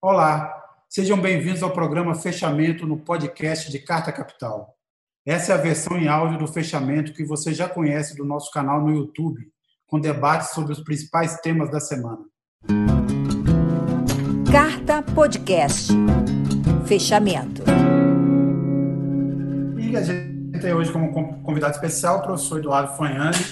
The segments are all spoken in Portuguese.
Olá, sejam bem-vindos ao programa Fechamento no podcast de Carta Capital. Essa é a versão em áudio do fechamento que você já conhece do nosso canal no YouTube, com debates sobre os principais temas da semana. Carta Podcast. Fechamento. E a gente tem hoje como convidado especial o professor Eduardo Fanhani,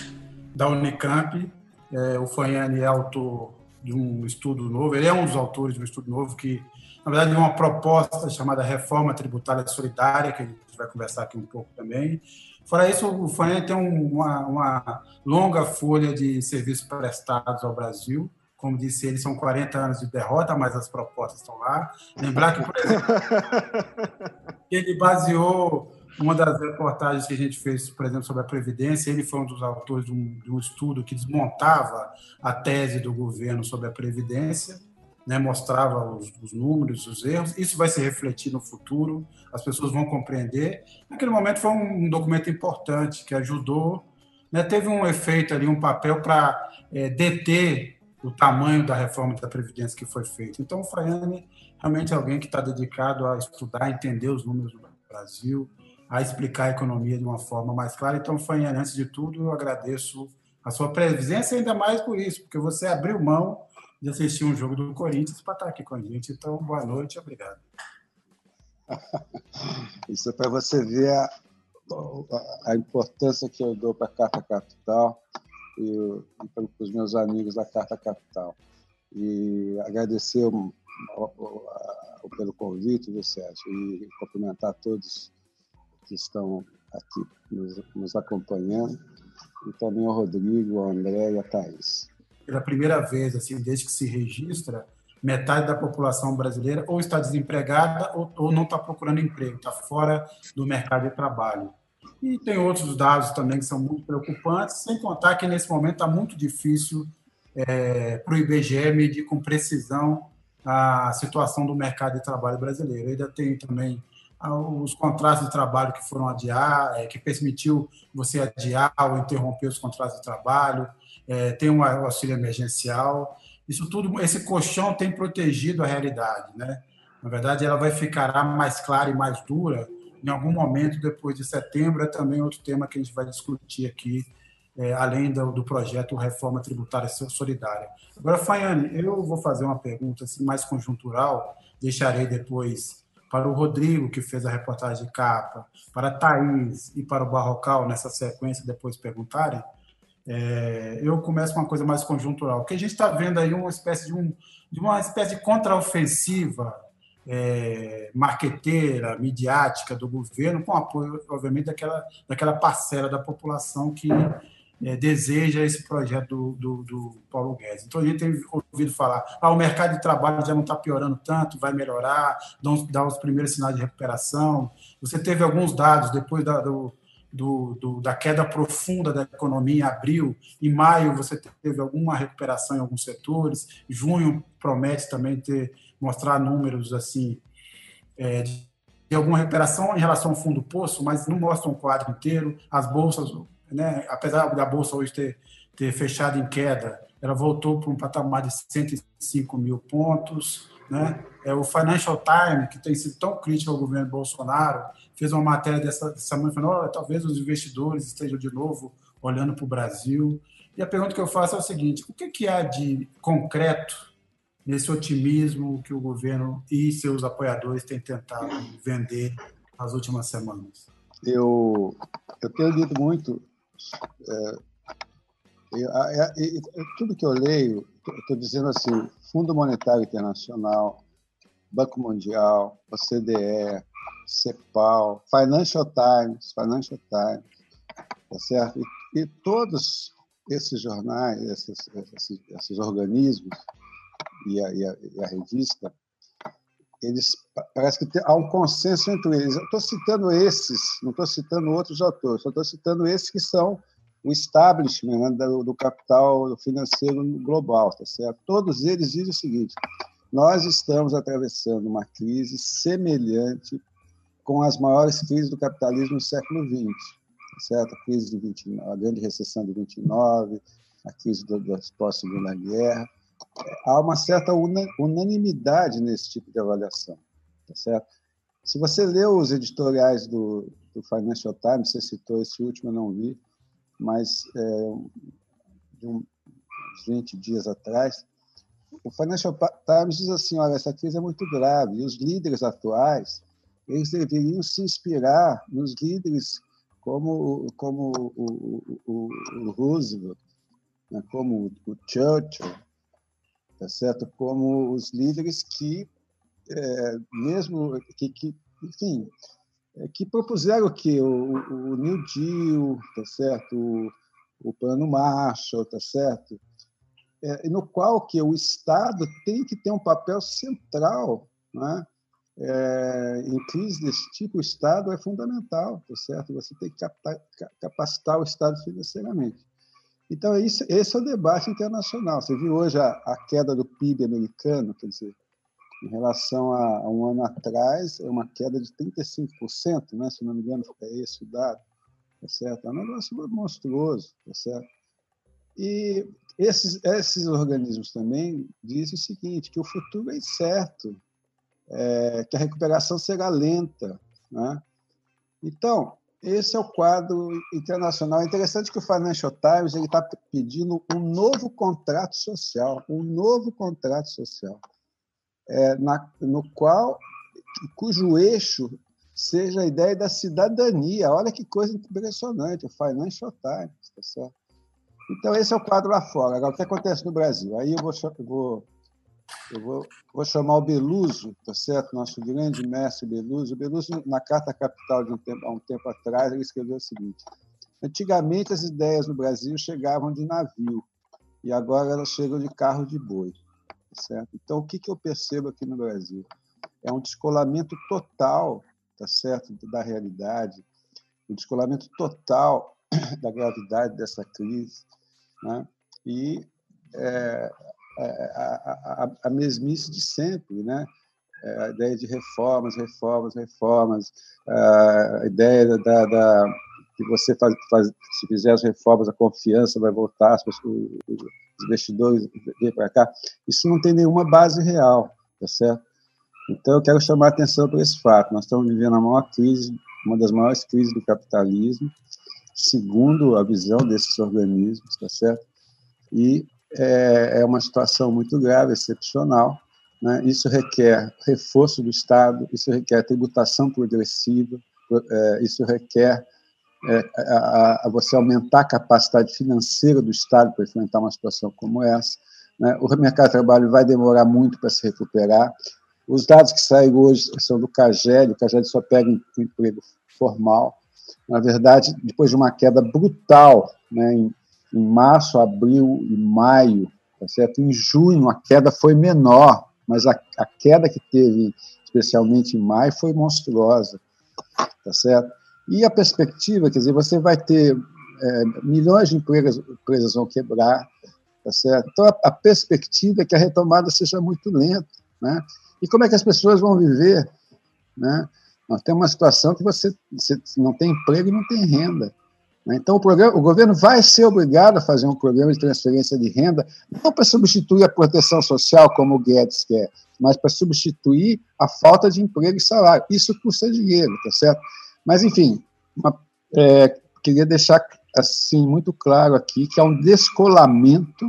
da Unicamp. É, o Fanhani é autor de um estudo novo, ele é um dos autores de um estudo novo que, na verdade, é uma proposta chamada Reforma Tributária Solidária, que a gente vai conversar aqui um pouco também. Fora isso, o FAN tem uma, uma longa folha de serviços prestados ao Brasil, como disse ele, são 40 anos de derrota, mas as propostas estão lá. Lembrar que, por exemplo, ele baseou uma das reportagens que a gente fez, por exemplo, sobre a Previdência, ele foi um dos autores de um, de um estudo que desmontava a tese do governo sobre a Previdência, né, mostrava os, os, números, os erros. Isso vai se refletir no futuro, as pessoas vão compreender. Naquele momento foi um, documento importante que ajudou, né, teve um efeito ali, um papel para é, deter o tamanho da reforma da Previdência que foi feita. Então, o Fraiane realmente é alguém que está dedicado a estudar, entender os números do Brasil, a explicar a economia de uma forma mais clara. Então, Fanhane, antes de tudo, eu agradeço a sua presença, ainda mais por isso, porque você abriu mão de assistir um jogo do Corinthians para estar aqui com a gente. Então, boa noite, obrigado. Isso é para você ver a, a, importância que eu dou para a Carta Capital e, e para os meus amigos da Carta Capital. E agradecer pelo convite, você acha, e cumprimentar todos que estão aqui nos, nos acompanhando, e também ao Rodrigo, ao André e a Thaís. Pela primeira vez, assim, desde que se registra, metade da população brasileira ou está desempregada ou, ou não está procurando emprego, está fora do mercado de trabalho. E tem outros dados também que são muito preocupantes, sem contar que nesse momento está muito difícil é, para o IBGE medir com precisão a situação do mercado de trabalho brasileiro. Ainda tem também os contratos de trabalho que foram adiar, é, que permitiu você adiar ou interromper os contratos de trabalho, é, tem um auxílio emergencial. Isso tudo, esse colchão tem protegido a realidade, né? Na verdade, ela vai ficar mais clara e mais dura em algum momento depois de setembro. É também outro tema que a gente vai discutir aqui, é, além do, projeto Reforma Tributária Solidária. Agora, Faiane, eu vou fazer uma pergunta assim, mais conjuntural, deixarei depois para o Rodrigo, que fez a reportagem de capa, para a Thaís e para o Barrocal, nessa sequência, depois perguntarem, é, eu começo com uma coisa mais conjuntural, porque a gente está vendo aí uma espécie de, um, de uma espécie de contraofensiva é, marqueteira, midiática do governo, com apoio, obviamente, daquela, daquela parcela da população que é, deseja esse projeto do, do, do, Paulo Guedes. Então, a gente tem ouvido falar, ah, o mercado de trabalho já não está piorando tanto, vai melhorar, dá os primeiros sinais de recuperação. Você teve alguns dados depois da, do, do, da queda profunda da economia em abril, em maio você teve alguma recuperação em alguns setores, junho promete também ter mostrar números assim é, de alguma recuperação em relação ao fundo do poço, mas não mostra um quadro inteiro. As bolsas né, apesar da bolsa hoje ter, ter fechado em queda, ela voltou para um patamar de 105 mil pontos. Né? É, o Financial Times, que tem sido tão crítico ao governo Bolsonaro, fez uma matéria dessa semana falando: oh, talvez os investidores estejam de novo olhando para o Brasil. E a pergunta que eu faço é o seguinte: o que, que há de concreto nesse otimismo que o governo e seus apoiadores têm tentado vender nas últimas semanas? Eu, eu tenho lido muito é, tudo que eu leio, estou dizendo assim, Fundo Monetário Internacional, Banco Mundial, OCDE, CEPAL, Financial Times, Financial Times, tá certo? E, e todos esses jornais, esses, esses, esses organismos e a, e, a, e a, revista, eles parece que tem, há um consenso entre eles. Estou citando esses, não estou citando outros autores, só estou citando esses que são o establishment né, do, do, capital financeiro global, tá certo? Todos eles dizem o seguinte: nós estamos atravessando uma crise semelhante com as maiores crises do capitalismo do século XX, tá certo? A crise de 29, a grande recessão de 29, a crise da pós-segunda guerra. Há uma certa unanimidade nesse tipo de avaliação, tá certo? Se você leu os editoriais do, do Financial Times, você citou esse último, eu não vi, mas é, de uns 20 dias atrás, o Financial Times diz assim, olha, essa crise é muito grave, e os líderes atuais, eles deveriam se inspirar nos líderes como, como o, o, o Roosevelt, né, como o Churchill, tá certo? como os líderes que, é, mesmo que, que enfim, é, que propuseram que o, o New Deal, tá certo? O, o Plano Marshall, tá certo? É, no qual que o Estado tem que ter um papel central, né? É, em crise desse tipo, o Estado é fundamental, tá certo? Você tem que capacitar o Estado financeiramente. Então, isso, esse é o debate internacional. Você viu hoje a, a queda do PIB americano, quer dizer, em relação a, a, um ano atrás, é uma queda de 35%, né? se não me engano, é esse o dado, tá certo? É um negócio monstruoso, tá certo? E esses, esses organismos também dizem o seguinte, que o futuro é incerto, é, que a recuperação será lenta. Né? Então, esse é o quadro internacional. É interessante que o Financial Times está pedindo um novo contrato social, um novo contrato social, é, na, no qual cujo eixo seja a ideia da cidadania. Olha que coisa impressionante, o Financial Times, tá certo? Então, esse é o quadro lá fora. Agora, o que acontece no Brasil? Aí eu vou, vou eu vou, vou, chamar o Beluso, tá certo? Nosso grande mestre Beluso. O Beluso, na Carta Capital, de um tempo, há um tempo atrás, ele escreveu o seguinte: Antigamente as ideias no Brasil chegavam de navio e agora elas chegam de carro de boi, tá certo? Então, o que, que eu percebo aqui no Brasil? É um descolamento total, tá certo, da realidade, um descolamento total da gravidade dessa crise, né? E é, a, a, a mesmice de sempre, né? É, a ideia de reformas, reformas, reformas, a ideia da, da que você faz, faz, se fizer as reformas, a confiança vai voltar, os investidores vêm para cá. Isso não tem nenhuma base real, tá certo? Então, eu quero chamar a atenção para esse fato. Nós estamos vivendo a maior crise, uma das maiores crises do capitalismo, segundo a visão desses organismos, tá certo? E é, é uma situação muito grave, excepcional. Né? Isso requer reforço do Estado, isso requer tributação progressiva, é, isso requer é, a, a, você aumentar a capacidade financeira do Estado para enfrentar uma situação como essa. Né? O mercado de trabalho vai demorar muito para se recuperar. Os dados que saíram hoje são do CAGED, o CAGED só pega emprego formal. Na verdade, depois de uma queda brutal né, em, em março, abril e maio, tá certo? Em junho a queda foi menor, mas a, a queda que teve, especialmente em maio, foi monstruosa, tá certo? E a perspectiva, quer dizer, você vai ter é, milhões de empresas, empresas vão quebrar, tá certo? Então a, a perspectiva é que a retomada seja muito lenta, né? E como é que as pessoas vão viver, né? Nós temos uma situação que você, você não tem emprego e não tem renda. Né? Então, o, programa, o, governo vai ser obrigado a fazer um programa de transferência de renda, não para substituir a proteção social, como o Guedes quer, mas para substituir a falta de emprego e salário. Isso custa dinheiro, tá certo? Mas, enfim, uma, é, queria deixar assim muito claro aqui que há um descolamento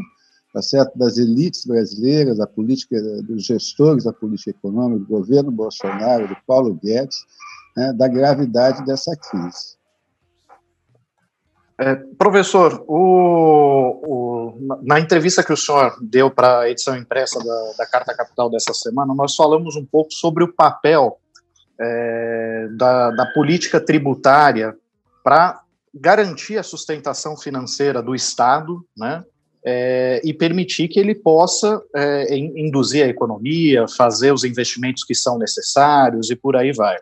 tá certo, das elites brasileiras, da política, dos gestores da política econômica, do governo Bolsonaro, do Paulo Guedes, né, da gravidade dessa crise. É, professor, o, o, na entrevista que o senhor deu para a edição impressa da, da, Carta Capital dessa semana, nós falamos um pouco sobre o papel é, da, da política tributária para garantir a sustentação financeira do Estado, né, é, e permitir que ele possa é, induzir a economia, fazer os investimentos que são necessários e por aí vai.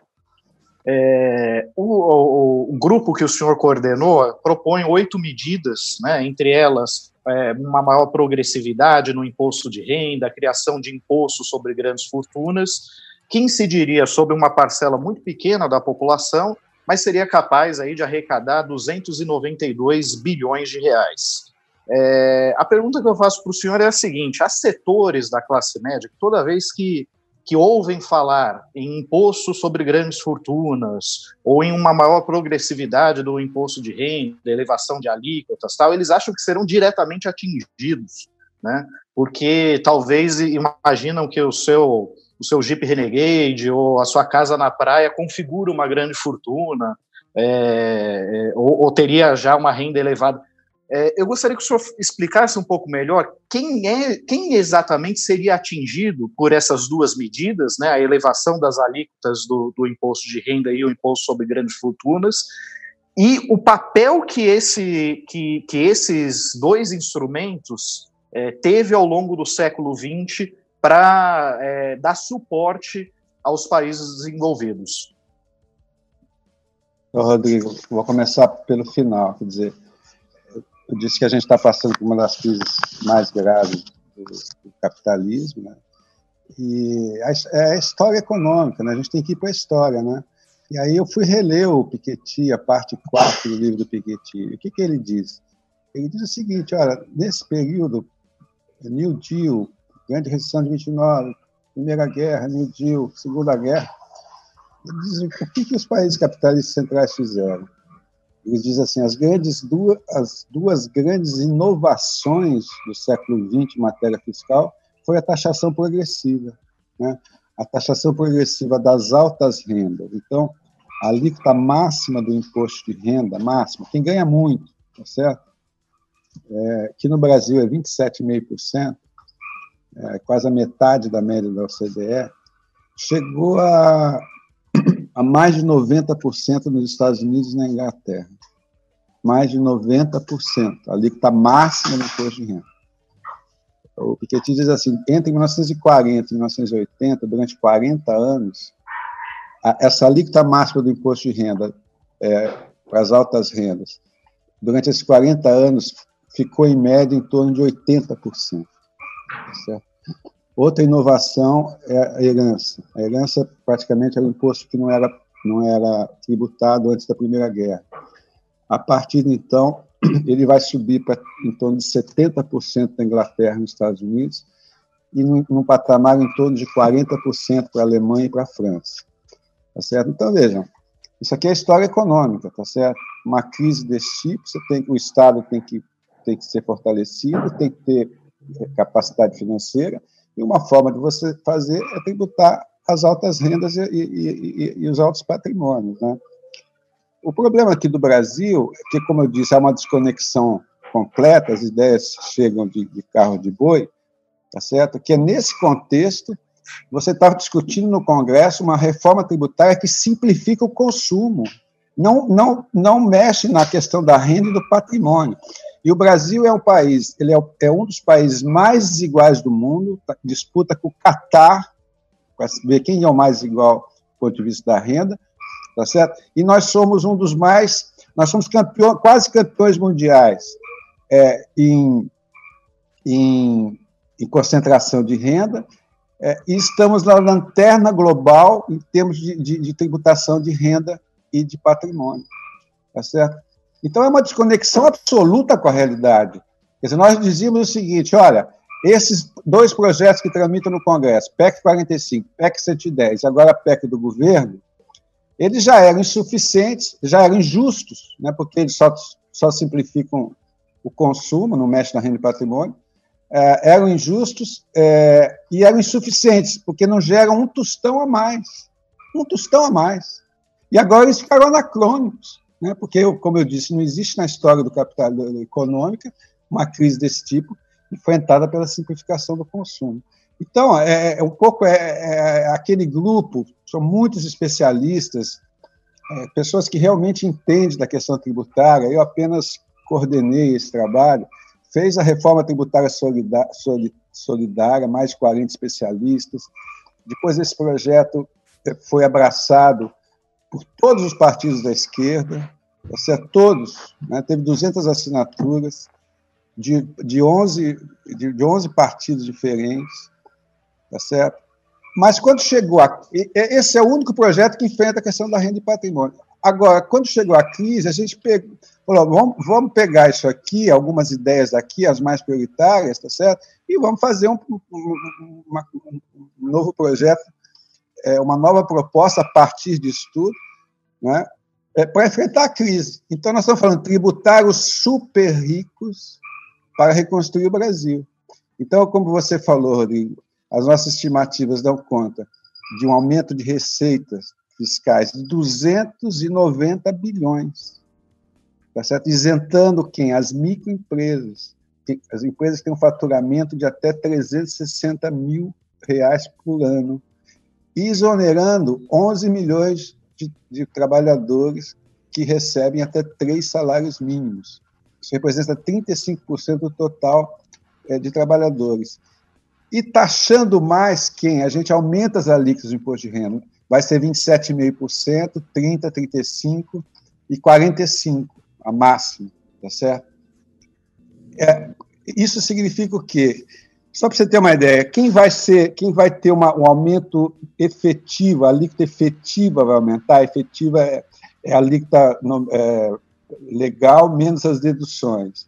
É, o, o, o, grupo que o senhor coordenou propõe oito medidas, né, entre elas é, uma maior progressividade no imposto de renda, a criação de imposto sobre grandes fortunas, que incidiria sobre uma parcela muito pequena da população, mas seria capaz aí de arrecadar 292 bilhões de reais. É, a pergunta que eu faço para o senhor é a seguinte: há setores da classe média que toda vez que, que ouvem falar em imposto sobre grandes fortunas ou em uma maior progressividade do imposto de renda, elevação de alíquotas, tal, eles acham que serão diretamente atingidos, né? Porque talvez imaginam que o seu o seu Jeep Renegade ou a sua casa na praia configura uma grande fortuna é, é ou, ou teria já uma renda elevada. É, eu gostaria que o senhor explicasse um pouco melhor quem é, quem exatamente seria atingido por essas duas medidas, né, a elevação das alíquotas do, do imposto de renda e o imposto sobre grandes fortunas, e o papel que, esse, que, que esses dois instrumentos é, teve ao longo do século XX para é, dar suporte aos países desenvolvidos. Rodrigo, vou começar pelo final, quer dizer, eu disse que a gente está passando por uma das crises mais graves do, do capitalismo, né? E a, é a história econômica, né? A gente tem que ir para a história, né? E aí eu fui reler o Piketty, a parte 4 do livro do Piketty. O que, que ele diz? Ele diz o seguinte, olha, nesse período, New Deal, Grande Recessão de 29, Primeira Guerra, New Deal, Segunda Guerra, ele diz o que, que os países capitalistas centrais fizeram? Ele diz assim: as, grandes duas, as duas grandes inovações do século XX em matéria fiscal foi a taxação progressiva, né? a taxação progressiva das altas rendas. Então, a alíquota máxima do imposto de renda, máxima, quem ganha muito, tá certo? É, que no Brasil é 27,5%, é, quase a metade da média da OCDE, chegou a, a mais de 90% nos Estados Unidos e na Inglaterra mais de 90%, a alíquota máxima no imposto de renda. O Piketty diz assim, entre 1940 e 1980, durante 40 anos, a, essa alíquota máxima do imposto de renda é, para as altas rendas, durante esses 40 anos, ficou em média em torno de 80%. Tá certo? Outra inovação é a herança. A herança praticamente era um imposto que não era, não era tributado antes da Primeira Guerra. A partir de então, ele vai subir para em torno de 70% da Inglaterra nos Estados Unidos e num, num patamar em torno de 40% para a Alemanha e para a França. Tá certo? Então, vejam, isso aqui é história econômica, tá certo? Uma crise desse tipo, você tem, o Estado tem que, tem que ser fortalecido, tem que ter é, capacidade financeira, e uma forma de você fazer é tributar as altas rendas e, e, e, e os altos patrimônios, né? O problema aqui do Brasil é que, como eu disse, há uma desconexão completa, as ideias chegam de, de carro de boi, tá certo? Que é nesse contexto você estava discutindo no Congresso uma reforma tributária que simplifica o consumo, não, não, não mexe na questão da renda e do patrimônio. E o Brasil é um país, ele é, é um dos países mais desiguais do mundo, tá, disputa com o Catar, para ver quem é o mais igual do ponto de vista da renda, tá certo? E nós somos um dos mais, nós somos campeão, quase campeões mundiais é, em, em, em, concentração de renda é, e estamos na lanterna global em termos de, de, de tributação de renda e de patrimônio, tá certo? Então é uma desconexão absoluta com a realidade. Quer dizer, nós dizíamos o seguinte, olha, esses dois projetos que tramitam no Congresso, PEC 45, PEC 110, agora a PEC do governo, eles já eram insuficientes, já eram injustos, né, porque eles só, só simplificam o consumo, não mexem na renda e patrimônio, é, eram injustos é, e eram insuficientes, porque não geram um tostão a mais. Um tostão a mais. E agora eles ficaram anacrônicos, né, porque, como eu disse, não existe na história do capital econômica uma crise desse tipo enfrentada pela simplificação do consumo. Então, é, é um pouco é, é, aquele grupo, são muitos especialistas, é, pessoas que realmente entendem da questão tributária. Eu apenas coordenei esse trabalho, fez a reforma tributária solidária, solidária mais de 40 especialistas. Depois, esse projeto é, foi abraçado por todos os partidos da esquerda, ou seja, todos, né, teve 200 assinaturas de, de, 11, de, de 11 partidos diferentes tá certo? Mas quando chegou a, esse é o único projeto que enfrenta a questão da renda e patrimônio. Agora, quando chegou a crise, a gente pegou, falou, vamos, vamos pegar isso aqui, algumas ideias aqui, as mais prioritárias, tá certo? E vamos fazer um, um, uma, um novo projeto, é, uma nova proposta a partir disso tudo, né? É, para enfrentar a crise. Então, nós estamos falando tributar os super ricos para reconstruir o Brasil. Então, como você falou, Rodrigo, as nossas estimativas dão conta de um aumento de receitas fiscais de 290 bilhões, tá certo? isentando quem? As microempresas, as empresas têm um faturamento de até 360 mil reais por ano, e exonerando 11 milhões de, de trabalhadores que recebem até três salários mínimos. Isso representa 35% do total é, de trabalhadores. E taxando mais quem? A gente aumenta as alíquotas do imposto de renda. Vai ser 27,5%, 30%, 35% e 45% a máxima, tá certo? É, isso significa o quê? Só para você ter uma ideia, quem vai ser, quem vai ter uma, um aumento efetivo, a alíquota efetiva vai aumentar, a efetiva é, é a alíquota é, legal menos as deduções.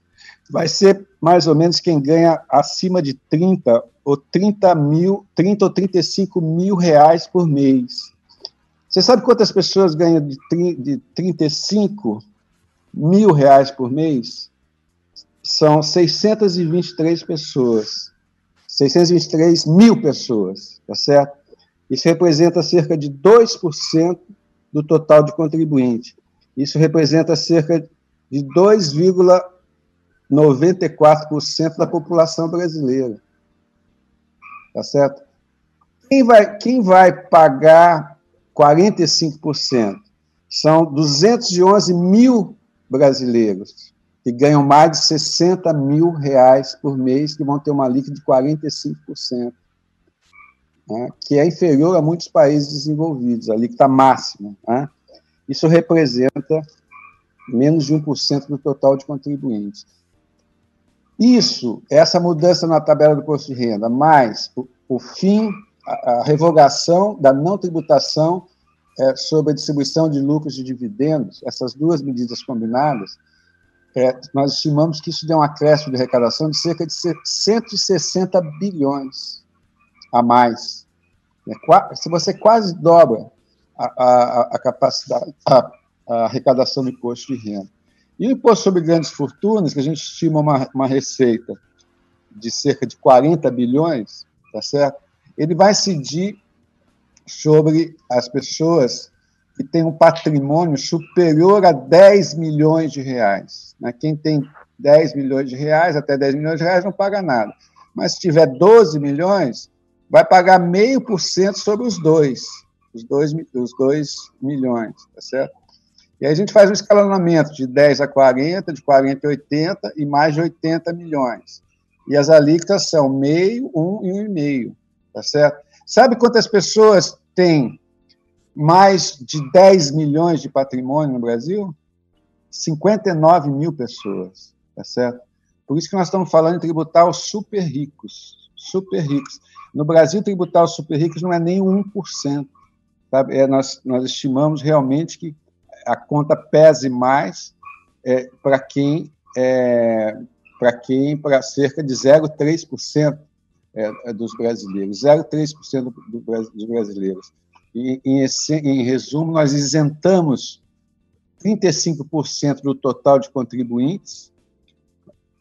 Vai ser mais ou menos quem ganha acima de 30 ou 30 mil, 30 ou 35 mil reais por mês. Você sabe quantas pessoas ganham de, de 35 mil reais por mês? São 623 pessoas. 623 mil pessoas, tá certo? Isso representa cerca de 2% do total de contribuinte. Isso representa cerca de 2,94% da população brasileira. Tá certo? Quem vai, quem vai pagar 45%? São 211 mil brasileiros que ganham mais de 60 mil reais por mês, que vão ter uma líquida de 45%, né, que é inferior a muitos países desenvolvidos, a líquida máxima. Né? Isso representa menos de 1% do total de contribuintes. Isso, essa mudança na tabela do imposto de renda, mais o, o fim, a, a, revogação da não tributação é, sobre a distribuição de lucros e dividendos, essas duas medidas combinadas, nós estimamos que isso deu um acréscimo de arrecadação de cerca de 160 bilhões a mais. É, se você quase dobra a, a, a capacidade, a, a, arrecadação do imposto de renda. E o imposto sobre grandes fortunas, que a gente estima uma, uma receita de cerca de 40 bilhões, tá certo? Ele vai incidir sobre as pessoas que tem um patrimônio superior a 10 milhões de reais. Né? Quem tem 10 milhões de reais, até 10 milhões de reais, não paga nada. Mas se tiver 12 milhões, vai pagar meio por cento sobre os dois, os dois, os dois milhões, tá certo? E aí a gente faz um escalonamento de 10 a 40, de 40 a 80 e mais de 80 milhões. E as alíquotas são meio, um e um e meio, tá certo? Sabe quantas pessoas têm mais de 10 milhões de patrimônio no Brasil? 59 mil pessoas, tá certo? Por isso que nós estamos falando em tributar os super ricos, super ricos. No Brasil, tributar os super ricos não é nem 1%. Sabe? É, nós, nós estimamos realmente que a conta pese mais é, para quem, é, para quem, para cerca de 0,3% é, é, dos brasileiros, 0,3% do, do, dos brasileiros. E, em, em resumo, nós isentamos 35% do total de contribuintes,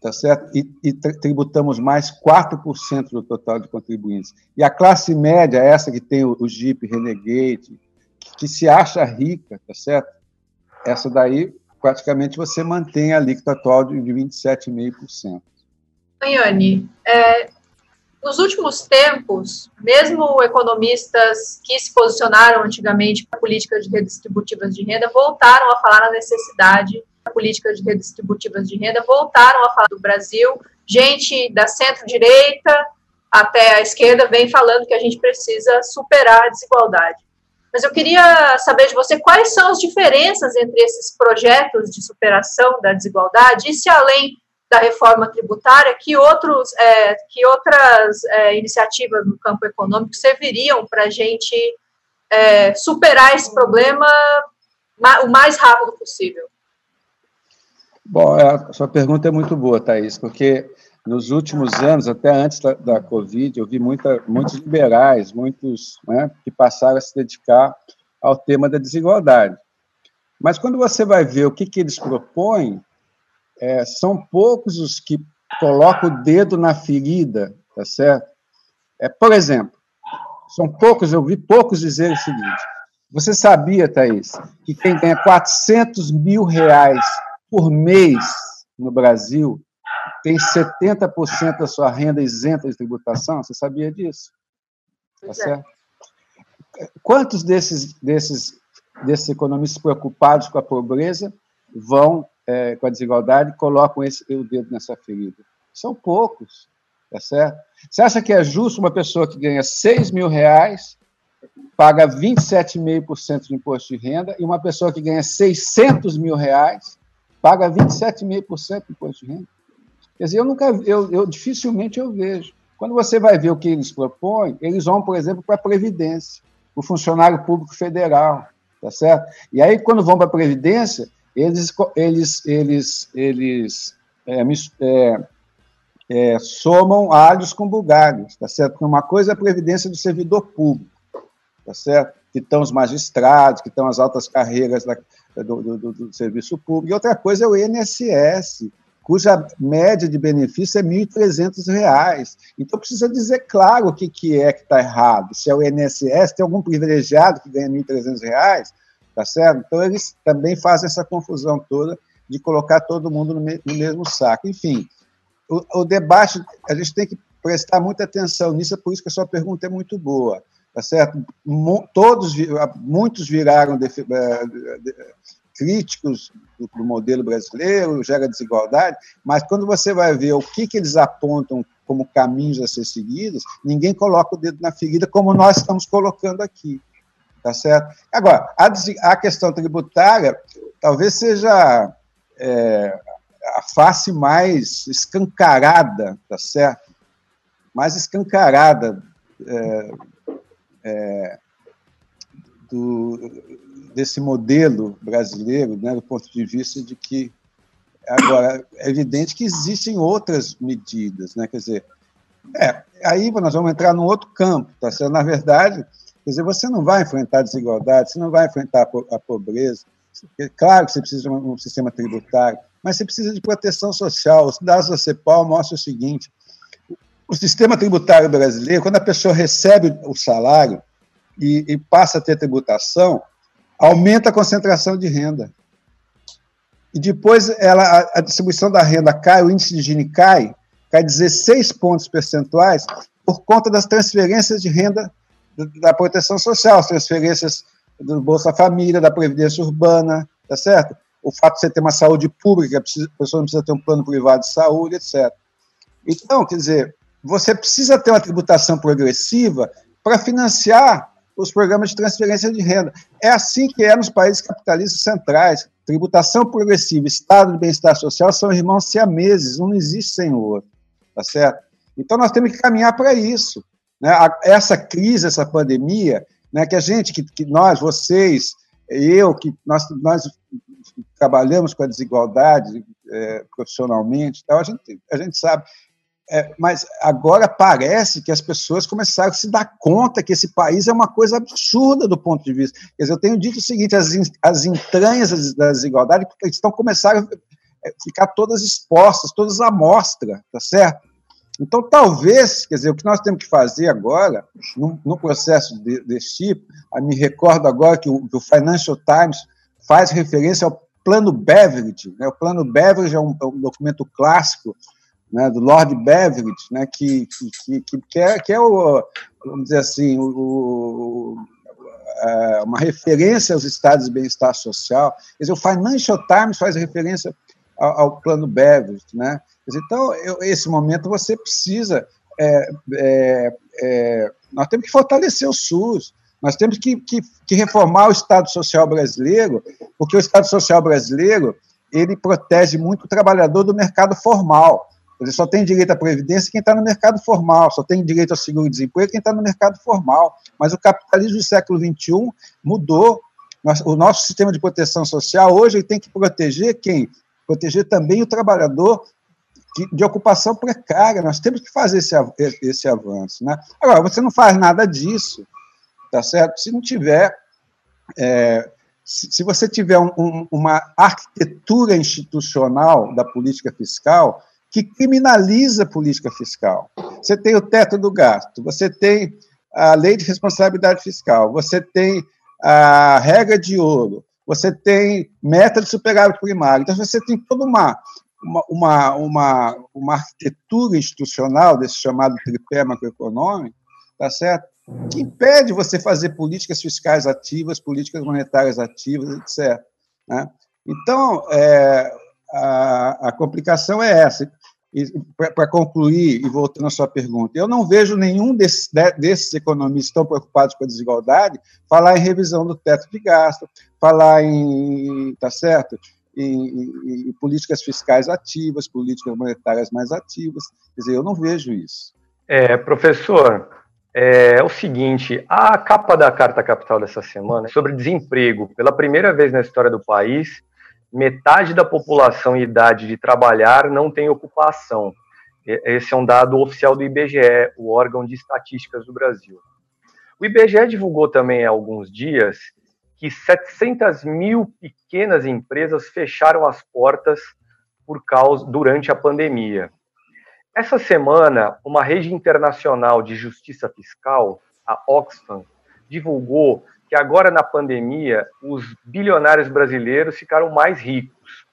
tá certo? E, e tributamos mais 4% do total de contribuintes. E a classe média, essa que tem o, o Jeep Renegade, que, que, se acha rica, tá certo? Essa daí, praticamente, você mantém a alíquota atual de, de 27,5%. Anhane, é, nos últimos tempos, mesmo economistas que se posicionaram antigamente para políticas redistributivas de renda voltaram a falar na necessidade de redistributivas de renda, voltaram a falar do Brasil. Gente da centro-direita até a esquerda vem falando que a gente precisa superar a desigualdade. Mas eu queria saber de você quais são as diferenças entre esses projetos de superação da desigualdade e se além da reforma tributária, que, outros, é, que outras é, iniciativas no campo econômico serviriam para a gente é, superar esse problema o mais rápido possível? Bom, é, a sua pergunta é muito boa, Thaís, porque nos últimos anos, até antes da, da Covid, eu vi muita, muitos liberais, muitos né, que passaram a se dedicar ao tema da desigualdade. Mas quando você vai ver o que, que eles propõem, é, são poucos os que colocam o dedo na ferida, tá certo? É, por exemplo, são poucos, eu vi poucos dizer o seguinte: você sabia, Thaís, que quem ganha 400 mil reais por mês no Brasil tem 70% da sua renda isenta de tributação? Você sabia disso? Tá é. certo? Quantos desses, desses, desses economistas preocupados com a pobreza vão é, com a desigualdade colocam esse, o dedo nessa ferida? São poucos, tá certo? Você acha que é justo uma pessoa que ganha 6 mil reais paga 27,5% de imposto de renda e uma pessoa que ganha 600 mil reais paga 27,5% de imposto de renda? Quer dizer, eu nunca, eu, eu dificilmente eu vejo. Quando você vai ver o que eles propõem, eles vão, por exemplo, para a Previdência, o funcionário público federal, tá certo? E aí, quando vão para a Previdência, eles, eles, eles, eles é, é, é, somam alhos com bugalhos, tá certo? Uma coisa é a Previdência do servidor público, tá certo? Que estão os magistrados, que estão as altas carreiras da, do, do, do, serviço público, e outra coisa é o INSS, cuja média de benefício é R$ 1.300. Então, precisa dizer claro o que, que é que está errado. Se é o INSS, tem algum privilegiado que ganha R$ 1.300, tá certo? Então, eles também fazem essa confusão toda de colocar todo mundo no, me no mesmo saco. Enfim, o, o, debate, a gente tem que prestar muita atenção nisso, é por isso que a sua pergunta é muito boa, tá certo? Todos, muitos viraram de, de, de, críticos do, do, modelo brasileiro, gera desigualdade, mas quando você vai ver o que, que eles apontam como caminhos a ser seguidos, ninguém coloca o dedo na ferida como nós estamos colocando aqui, tá certo? Agora, a, a questão tributária talvez seja é, a face mais escancarada, tá certo? Mais escancarada é, é, do, desse modelo brasileiro, né, do ponto de vista de que agora é evidente que existem outras medidas, né? Quer dizer, é, aí nós vamos entrar num outro campo, tá certo? Na verdade, quer dizer, você não vai enfrentar a desigualdade, você não vai enfrentar a pobreza. Claro que você precisa de um sistema tributário, mas você precisa de proteção social. Os dados da CEPAL mostram o seguinte: o sistema tributário brasileiro, quando a pessoa recebe o salário e, e passa a ter tributação, aumenta a concentração de renda. E depois ela, a, a distribuição da renda cai, o índice de Gini cai, cai 16 pontos percentuais por conta das transferências de renda da proteção social, as transferências do Bolsa Família, da Previdência Urbana, tá certo? O fato de você ter uma saúde pública, a pessoa não precisa ter um plano privado de saúde, etc. Então, quer dizer, você precisa ter uma tributação progressiva para financiar os programas de transferência de renda. É assim que é nos países capitalistas centrais. Tributação progressiva, Estado de bem-estar social são irmãos siameses, um não existe sem o outro, tá certo? Então nós temos que caminhar para isso. Né? Essa crise, essa pandemia, né, que a gente, que, que nós, vocês, eu, que nós, nós trabalhamos com a desigualdade é, profissionalmente, então a gente, a gente sabe é, mas agora parece que as pessoas começaram a se dar conta que esse país é uma coisa absurda do ponto de vista. Quer dizer, eu tenho dito o seguinte: as, as entranhas da desigualdade estão começando a é, ficar todas expostas, todas à mostra, tá certo? Então, talvez, quer dizer, o que nós temos que fazer agora, no, no processo de, desse tipo, me recordo agora que o, que o, Financial Times faz referência ao Plano Beveridge. Né? O Plano Beveridge é um, é um documento clássico né, do Lord Beveridge, né, que, que, que, que, é, que é o, vamos dizer assim, o, o, é, uma referência aos estados de bem-estar social. Quer dizer, o Financial Times faz referência ao, ao plano Beveridge. Né? Então, eu, esse momento você precisa. É, é, é, nós temos que fortalecer o SUS, nós temos que, que, que reformar o Estado Social brasileiro, porque o Estado Social brasileiro ele protege muito o trabalhador do mercado formal. Ele só tem direito à previdência quem está no mercado formal, só tem direito ao seguro-desemprego quem está no mercado formal. Mas o capitalismo do século XXI mudou. o nosso sistema de proteção social hoje tem que proteger quem? Proteger também o trabalhador de, ocupação precária. Nós temos que fazer esse, esse avanço. Né? Agora, você não faz nada disso, tá certo? Se não tiver. É, se, se, você tiver um, um, uma arquitetura institucional da política fiscal que criminaliza a política fiscal. Você tem o teto do gasto, você tem a lei de responsabilidade fiscal, você tem a regra de ouro, você tem meta de superávit primário. Então, você tem toda uma, uma, uma, uma, arquitetura institucional desse chamado tripé macroeconômico, tá certo? que impede você fazer políticas fiscais ativas, políticas monetárias ativas, etc. Né? Então, é, a, a, complicação é essa. Para concluir, e voltando à sua pergunta, eu não vejo nenhum desses, economistas tão preocupados com a desigualdade falar em revisão do teto de gasto, falar em, tá certo? Em, em, em políticas fiscais ativas, políticas monetárias mais ativas. Quer dizer, eu não vejo isso. É, professor, é, o seguinte: a capa da Carta Capital dessa semana é sobre desemprego. Pela primeira vez na história do país, metade da população em idade de trabalhar não tem ocupação. Esse é um dado oficial do IBGE, o órgão de estatísticas do Brasil. O IBGE divulgou também há alguns dias que 700 mil pequenas empresas fecharam as portas por causa durante a pandemia. Essa semana, uma rede internacional de justiça fiscal, a Oxfam, divulgou que agora na pandemia os bilionários brasileiros ficaram mais ricos.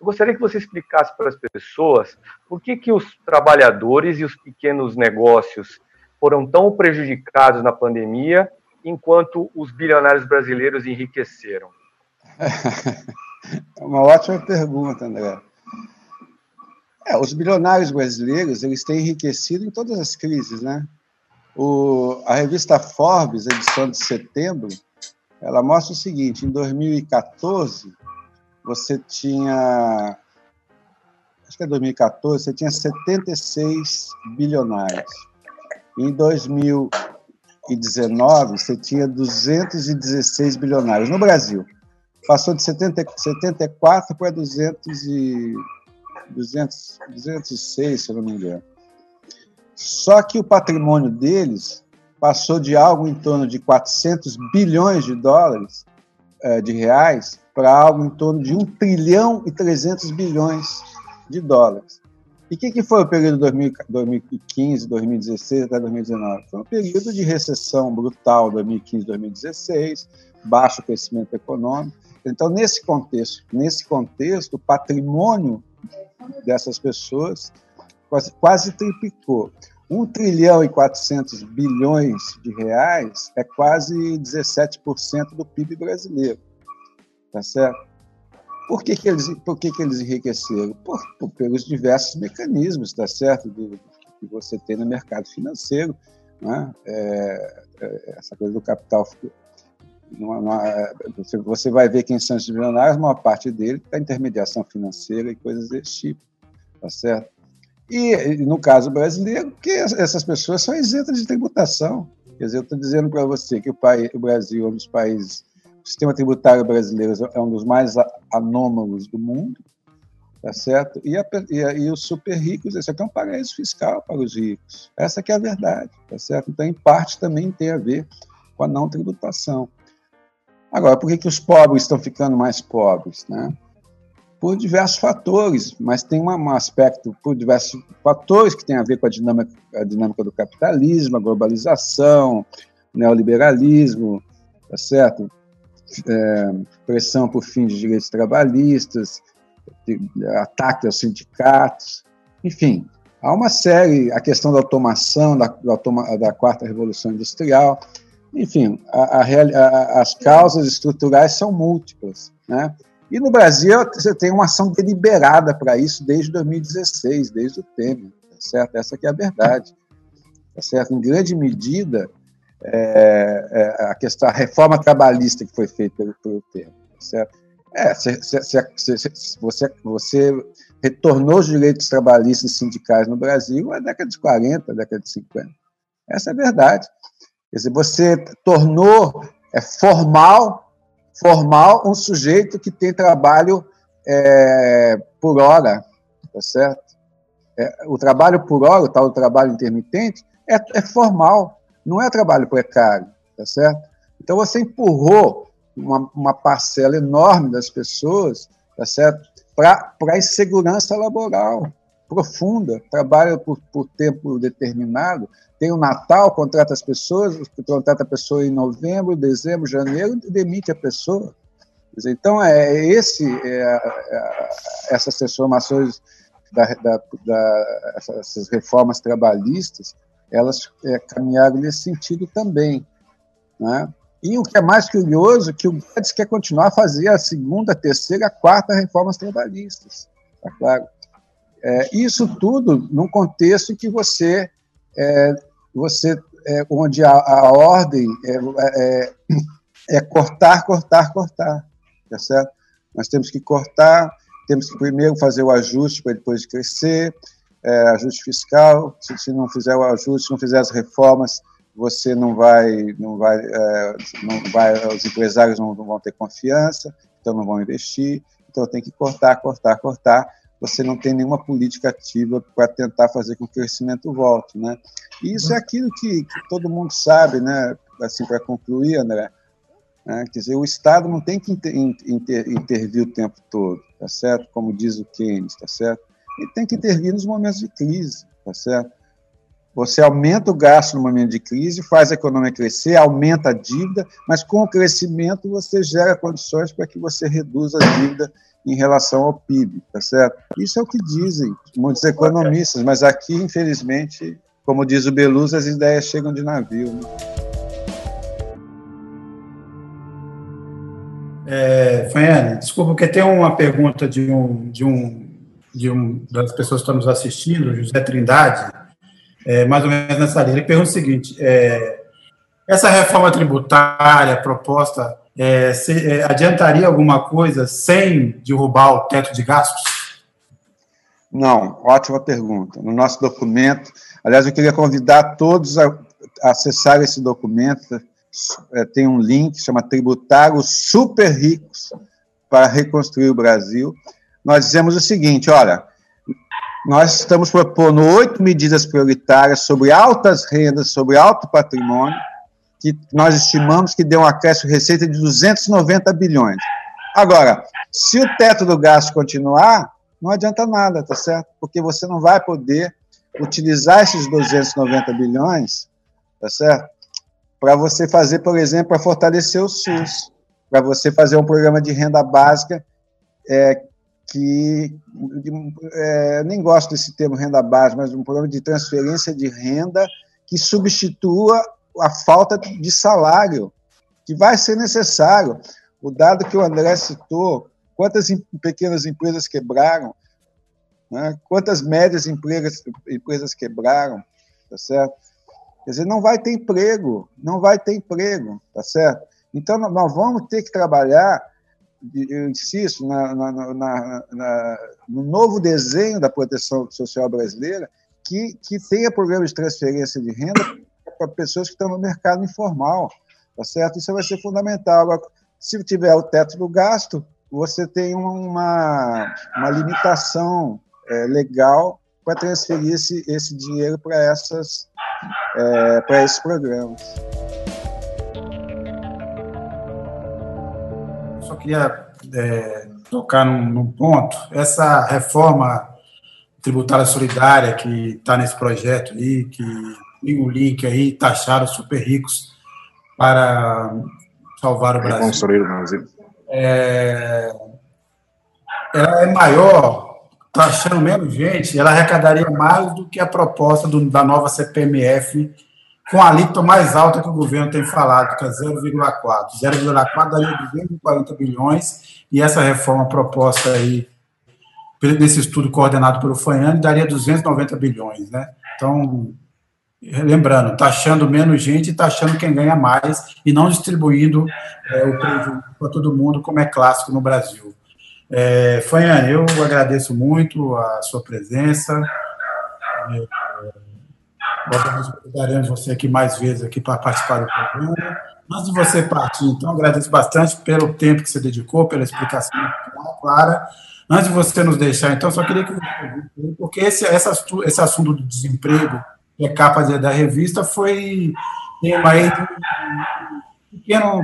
Eu gostaria que você explicasse para as pessoas por que, que os trabalhadores e os pequenos negócios foram tão prejudicados na pandemia, enquanto os bilionários brasileiros enriqueceram. É uma ótima pergunta, André. É, os bilionários brasileiros eles têm enriquecido em todas as crises, né? O, a revista Forbes, edição de setembro, ela mostra o seguinte: em 2014 você tinha, acho que é 2014, você tinha 76 bilionários. Em 2019 você tinha 216 bilionários no Brasil. Passou de 70, 74 para 200 e 200, 206, se eu não me engano. Só que o patrimônio deles passou de algo em torno de 400 bilhões de dólares, é, de reais, para algo em torno de 1 trilhão e 300 bilhões de dólares. E o que, que, foi o período 2015, 2016 até 2019? Foi um período de recessão brutal, 2015, 2016, baixo crescimento econômico. Então, nesse contexto, nesse contexto, o patrimônio dessas pessoas quase, quase triplicou. 1 trilhão e 400 bilhões de reais é quase 17% do PIB brasileiro. Tá certo? Por que, que, eles, por que, que eles enriqueceram? Por, por, pelos diversos mecanismos, tá certo? Do, que você tem no mercado financeiro. Né? É, é, essa coisa do capital numa, numa, você, você, vai ver quem são os bilionários, uma parte dele está intermediação financeira e coisas desse tipo, tá certo? E, no caso brasileiro, que essas pessoas são isentas de tributação. Quer dizer, eu estou dizendo para você que o, país, o Brasil é um dos países, o sistema tributário brasileiro é um dos mais anômalos do mundo, tá certo? E, a, e, e, os super ricos, esse aqui é um paraíso fiscal para os ricos. Essa que é a verdade, tá certo? Então, em parte, também tem a ver com a não tributação. Agora, por que, que os pobres estão ficando mais pobres? Né? Por diversos fatores, mas tem um aspecto, por diversos fatores que tem a ver com a dinâmica, a dinâmica do capitalismo, a globalização, neoliberalismo, tá certo? É, pressão por fim de direitos trabalhistas, ataque aos sindicatos, enfim, há uma série, a questão da automação, da, da, da quarta revolução industrial, enfim, a, a, as causas estruturais são múltiplas, né? E no Brasil você tem uma ação deliberada para isso desde 2016, desde o Temer, tá certo? Essa que é a verdade, tá certo? Em grande medida, é, é, a questão, a reforma trabalhista que foi feita pelo, pelo Temer, tá certo? É, você, você retornou os direitos trabalhistas sindicais no Brasil na década de 40, década de 50. Essa é a verdade. Quer dizer, você tornou é, formal formal um sujeito que tem trabalho é, por hora, tá certo? É, o trabalho por hora, o tal trabalho intermitente, é, é formal, não é trabalho precário, tá certo? Então você empurrou uma, uma parcela enorme das pessoas, tá certo? Para a insegurança laboral profunda, trabalha por, por tempo determinado, tem o Natal, contrata as pessoas, contrata a pessoa em novembro, dezembro, janeiro, e demite a pessoa. Então, é esse, é, é, essas transformações, da, da, da, essas reformas trabalhistas, elas é, caminharam nesse sentido também. Né? E o que é mais curioso é que o Guedes quer continuar a fazer a segunda, a terceira, a quarta reformas trabalhistas. Tá claro? É, isso tudo num contexto em que você, é, você é, onde a, a ordem é, é, é, cortar, cortar, cortar, tá certo? Nós temos que cortar, temos que primeiro fazer o ajuste para depois crescer, é, ajuste fiscal. Se, se, não fizer o ajuste, se não fizer as reformas, você não vai, não vai, é, não vai, os empresários não, não, vão ter confiança, então não vão investir, então tem que cortar, cortar, cortar. Você não tem nenhuma política ativa para tentar fazer com que o crescimento volte, né? E isso é aquilo que, que todo mundo sabe, né? Assim, para concluir, André, né? quer dizer, o Estado não tem que inter, inter, intervir o tempo todo, tá certo? Como diz o Keynes, tá certo? Ele tem que intervir nos momentos de crise, tá certo? Você aumenta o gasto no momento de crise, faz a economia crescer, aumenta a dívida, mas com o crescimento você gera condições para que você reduza a dívida em relação ao PIB, tá certo? Isso é o que dizem muitos economistas, mas aqui, infelizmente, como diz o Beluso, as ideias chegam de navio. Né? É, desculpa, porque tem uma pergunta de um, de um, de um das pessoas que estão nos assistindo, José Trindade, é, mais ou menos nessa linha. Ele pergunta o seguinte: é, essa reforma tributária proposta é, se, é, adiantaria alguma coisa sem derrubar o teto de gastos? Não, ótima pergunta. No nosso documento, aliás, eu queria convidar todos a, acessar esse documento. É, tem um link, chama Tributários Super Ricos para Reconstruir o Brasil. Nós dizemos o seguinte: olha, nós estamos propondo oito medidas prioritárias sobre altas rendas, sobre alto patrimônio, que nós estimamos que dê um acréscimo de receita de 290 bilhões. Agora, se o teto do gasto continuar, não adianta nada, tá certo? Porque você não vai poder utilizar esses 290 bilhões, tá certo? Para você fazer, por exemplo, para fortalecer o SUS, para você fazer um programa de renda básica é, que é, nem gosto desse termo renda básica, mas um programa de transferência de renda que substitua a falta de salário, que vai ser necessário. O dado que o André citou, quantas pequenas empresas quebraram, né? quantas médias empresas, empresas quebraram, tá certo? Quer dizer, não vai ter emprego, não vai ter emprego, tá certo? Então, nós vamos ter que trabalhar eu insisto, na, na, na, no novo desenho da proteção social brasileira, que, que tenha programa de transferência de renda para pessoas que estão no mercado informal, tá certo? Isso vai ser fundamental. Se tiver o teto do gasto, você tem uma, uma limitação é, legal para transferir esse, esse dinheiro para essas é, para esses programas. só queria é, tocar num, num, ponto. Essa reforma tributária solidária que está nesse projeto aí, que tem o link aí, taxaram super ricos para salvar o Brasil. Reconstruir o Brasil. É, ela é maior, taxando menos gente, ela arrecadaria mais do que a proposta do, da nova CPMF com a alíquota mais alta que o governo tem falado, que é 0,4. 0,4 daria 240 bilhões, e essa reforma proposta aí, nesse estudo coordenado pelo FANHAN, daria 290 bilhões, né? Então, lembrando, taxando menos gente e taxando quem ganha mais, e não distribuindo é, o prejuízo para todo mundo, como é clássico no Brasil. É, Fanhane, eu agradeço muito a sua presença. É, nós convidaremos você aqui mais vezes aqui para participar do programa. Antes de você partir, então, agradeço bastante pelo tempo que você dedicou, pela explicação clara. Antes de você nos deixar, então, só queria que porque esse, essa, esse assunto do desemprego, é capa da revista, foi tema de um pequeno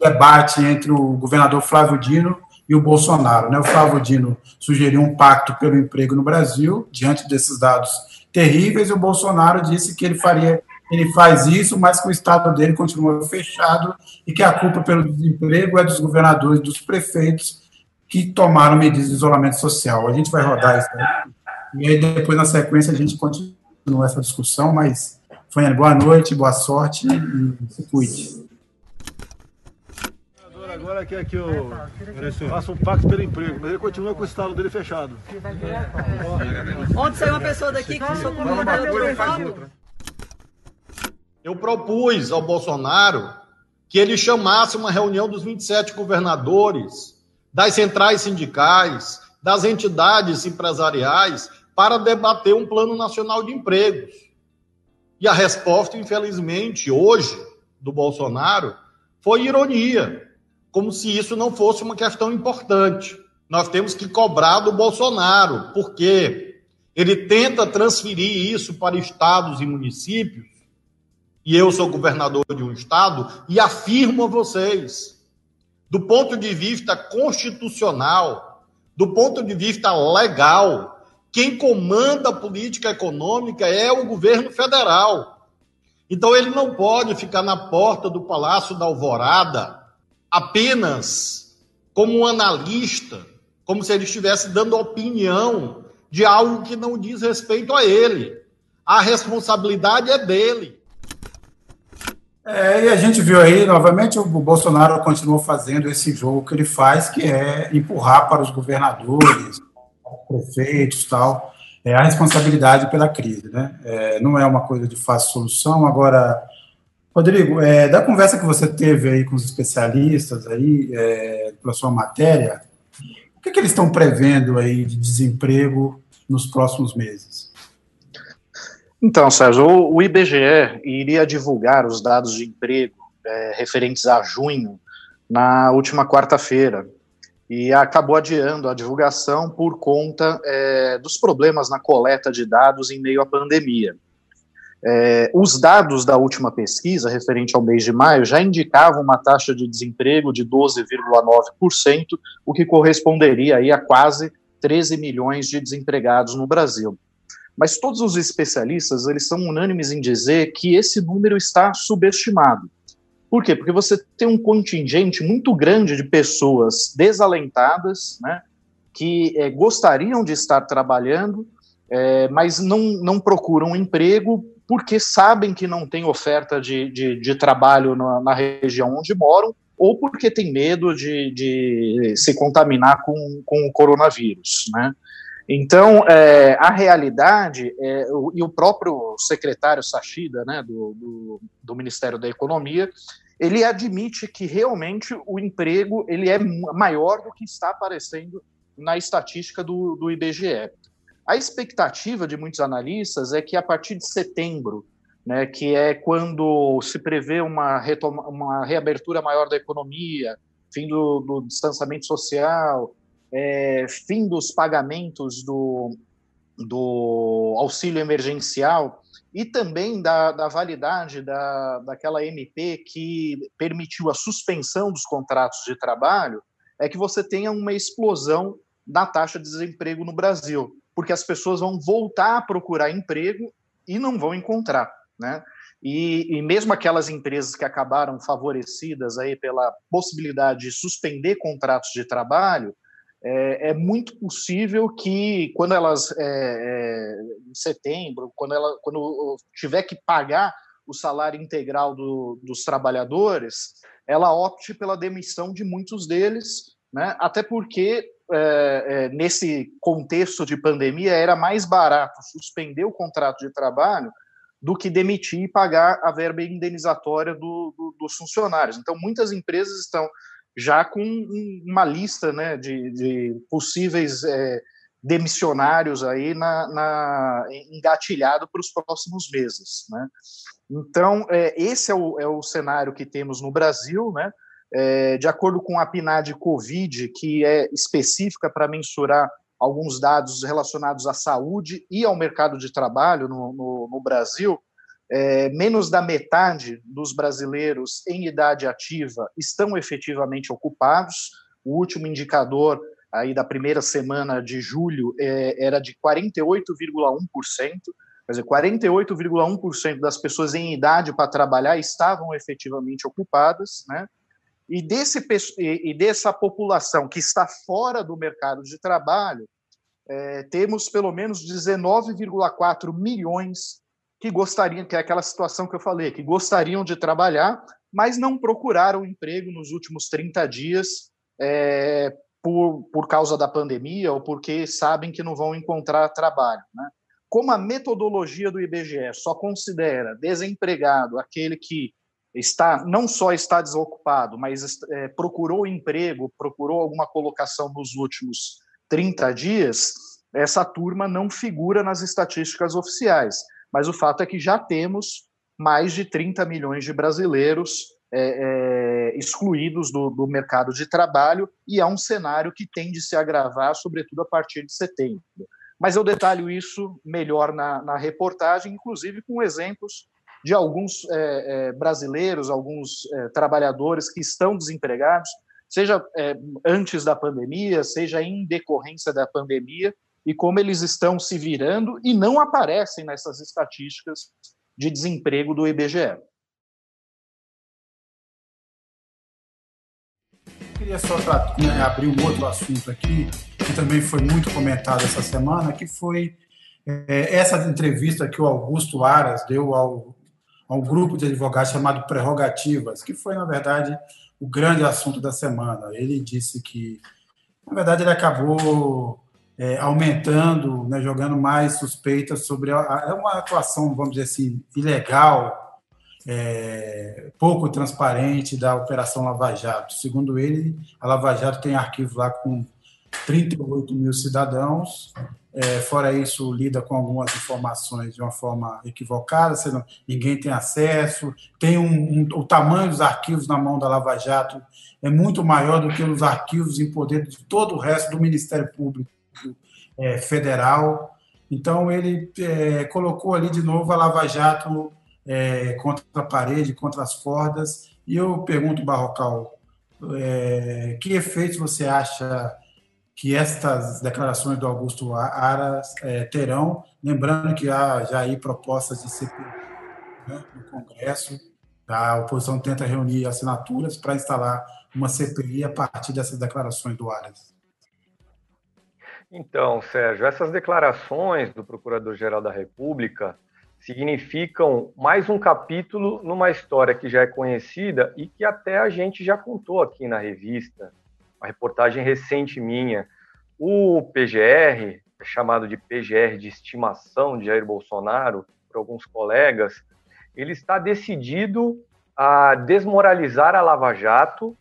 debate entre o governador Flávio Dino e o Bolsonaro. Né? O Flávio Dino sugeriu um pacto pelo emprego no Brasil, diante desses dados terríveis, e o Bolsonaro disse que ele faria ele faz isso, mas que o Estado dele continua fechado e que a culpa pelo desemprego é dos governadores, dos prefeitos que tomaram medidas de isolamento social. A gente vai rodar isso aí, e aí depois, na sequência, a gente continua essa discussão, mas, Fanny, boa noite, boa sorte e se cuide. Agora quer que eu faça um pacto pelo emprego, mas ele continua com o estado dele fechado. Ontem saiu uma pessoa daqui que sou governador eu propus ao Bolsonaro que ele chamasse uma reunião dos 27 governadores, das centrais sindicais, das entidades empresariais, para debater um plano nacional de empregos. E a resposta, infelizmente, hoje, do Bolsonaro, foi ironia, como se isso não fosse uma questão importante. Nós temos que cobrar do Bolsonaro, porque ele tenta transferir isso para estados e municípios e eu sou governador de um estado, e afirmo a vocês, do ponto de vista constitucional, do ponto de vista legal, quem comanda a política econômica é o governo federal. Então ele não pode ficar na porta do Palácio da Alvorada apenas como um analista, como se ele estivesse dando opinião de algo que não diz respeito a ele. A responsabilidade é dele. É, e a gente viu aí, novamente, o Bolsonaro continuou fazendo esse jogo que ele faz, que é empurrar para os governadores, prefeitos tal, é a responsabilidade pela crise. Né? É, não é uma coisa de fácil solução. Agora, Rodrigo, é, da conversa que você teve aí com os especialistas aí, é, pela sua matéria, o que, que eles estão prevendo aí de desemprego nos próximos meses? Então, Sérgio, o IBGE iria divulgar os dados de emprego é, referentes a junho na última quarta-feira e acabou adiando a divulgação por conta é, dos problemas na coleta de dados em meio à pandemia. É, os dados da última pesquisa, referente ao mês de maio, já indicavam uma taxa de desemprego de 12,9%, o que corresponderia aí a quase 13 milhões de desempregados no Brasil. Mas todos os especialistas, eles são unânimes em dizer que esse número está subestimado. Por quê? Porque você tem um contingente muito grande de pessoas desalentadas, né, que é, gostariam de estar trabalhando, é, mas não, não procuram emprego porque sabem que não tem oferta de, de, de trabalho na, na, região onde moram, ou porque tem medo de, de se contaminar com, com o coronavírus. Né? Então, é, a realidade, é, o, e o próprio secretário Sachida, né, do, do, do, Ministério da Economia, ele admite que realmente o emprego ele é maior do que está aparecendo na estatística do, do IBGE. A expectativa de muitos analistas é que a partir de setembro, né, que é quando se prevê uma, retoma, uma reabertura maior da economia, fim do, do distanciamento social, é, fim dos pagamentos do, do auxílio emergencial e também da, da validade da, daquela MP que permitiu a suspensão dos contratos de trabalho, é que você tenha uma explosão da taxa de desemprego no Brasil, porque as pessoas vão voltar a procurar emprego e não vão encontrar, né? E, e, mesmo aquelas empresas que acabaram favorecidas aí pela possibilidade de suspender contratos de trabalho, é, é, muito possível que quando elas é, é, em setembro, quando ela quando tiver que pagar o salário integral do, dos trabalhadores, ela opte pela demissão de muitos deles, né? Até porque é, é, nesse contexto de pandemia era mais barato suspender o contrato de trabalho do que demitir e pagar a verba indenizatória do, do, dos funcionários. Então, muitas empresas estão já com uma lista né, de, de possíveis é, demissionários aí na, na engatilhado para os próximos meses. Né? Então, é, esse é o, é o cenário que temos no Brasil, né? É, de acordo com a PNAD Covid, que é específica para mensurar alguns dados relacionados à saúde e ao mercado de trabalho no, no, no Brasil, é, menos da metade dos brasileiros em idade ativa estão efetivamente ocupados. O último indicador aí da primeira semana de julho é, era de 48,1%, quer dizer, 48,1% das pessoas em idade para trabalhar estavam efetivamente ocupadas, né? E, desse, e dessa população que está fora do mercado de trabalho, é, temos pelo menos 19,4 milhões que gostariam, que é aquela situação que eu falei, que gostariam de trabalhar, mas não procuraram emprego nos últimos 30 dias é, por, por causa da pandemia ou porque sabem que não vão encontrar trabalho. Né? Como a metodologia do IBGE só considera desempregado aquele que está não só está desocupado, mas é, procurou emprego, procurou alguma colocação nos últimos 30 dias, essa turma não figura nas estatísticas oficiais. Mas o fato é que já temos mais de 30 milhões de brasileiros é, é, excluídos do, do, mercado de trabalho e há um cenário que tende a se agravar, sobretudo a partir de setembro. Mas eu detalho isso melhor na, na reportagem, inclusive com exemplos de alguns é, é brasileiros, alguns é, trabalhadores que estão desempregados, seja é, antes da pandemia, seja em decorrência da pandemia, e como eles estão se virando e não aparecem nessas estatísticas de desemprego do IBGE. Eu queria só né, abrir um outro assunto aqui, que também foi muito comentado essa semana, que foi é, essa entrevista que o Augusto Aras deu ao, ao grupo de advogados chamado Prerrogativas, que foi, na verdade, o grande assunto da semana. Ele disse que, na verdade, ele acabou é, aumentando, né, jogando mais suspeitas sobre a, é uma atuação, vamos dizer assim, ilegal, é, pouco transparente da Operação Lava Jato. Segundo ele, a Lava Jato tem arquivo lá com 38 mil cidadãos, é, fora isso, lida com algumas informações de uma forma equivocada, não, ninguém tem acesso, tem um, um, o tamanho dos arquivos na mão da Lava Jato é muito maior do que os arquivos em poder de todo o resto do Ministério Público é, federal. Então, ele é, colocou ali de novo a Lava Jato é, contra a parede, contra as cordas. E eu pergunto, Barrocal, é, que efeitos você acha que estas declarações do Augusto Aras é, terão? Lembrando que há já aí propostas de CPI né, no Congresso, a oposição tenta reunir assinaturas para instalar uma CPI a partir dessas declarações do Aras. Então, Sérgio, essas declarações do Procurador-Geral da República significam mais um capítulo numa história que já é conhecida e que até a gente já contou aqui na revista, uma reportagem recente minha. O PGR, chamado de PGR de estimação de Jair Bolsonaro, por alguns colegas, ele está decidido a desmoralizar a Lava Jato,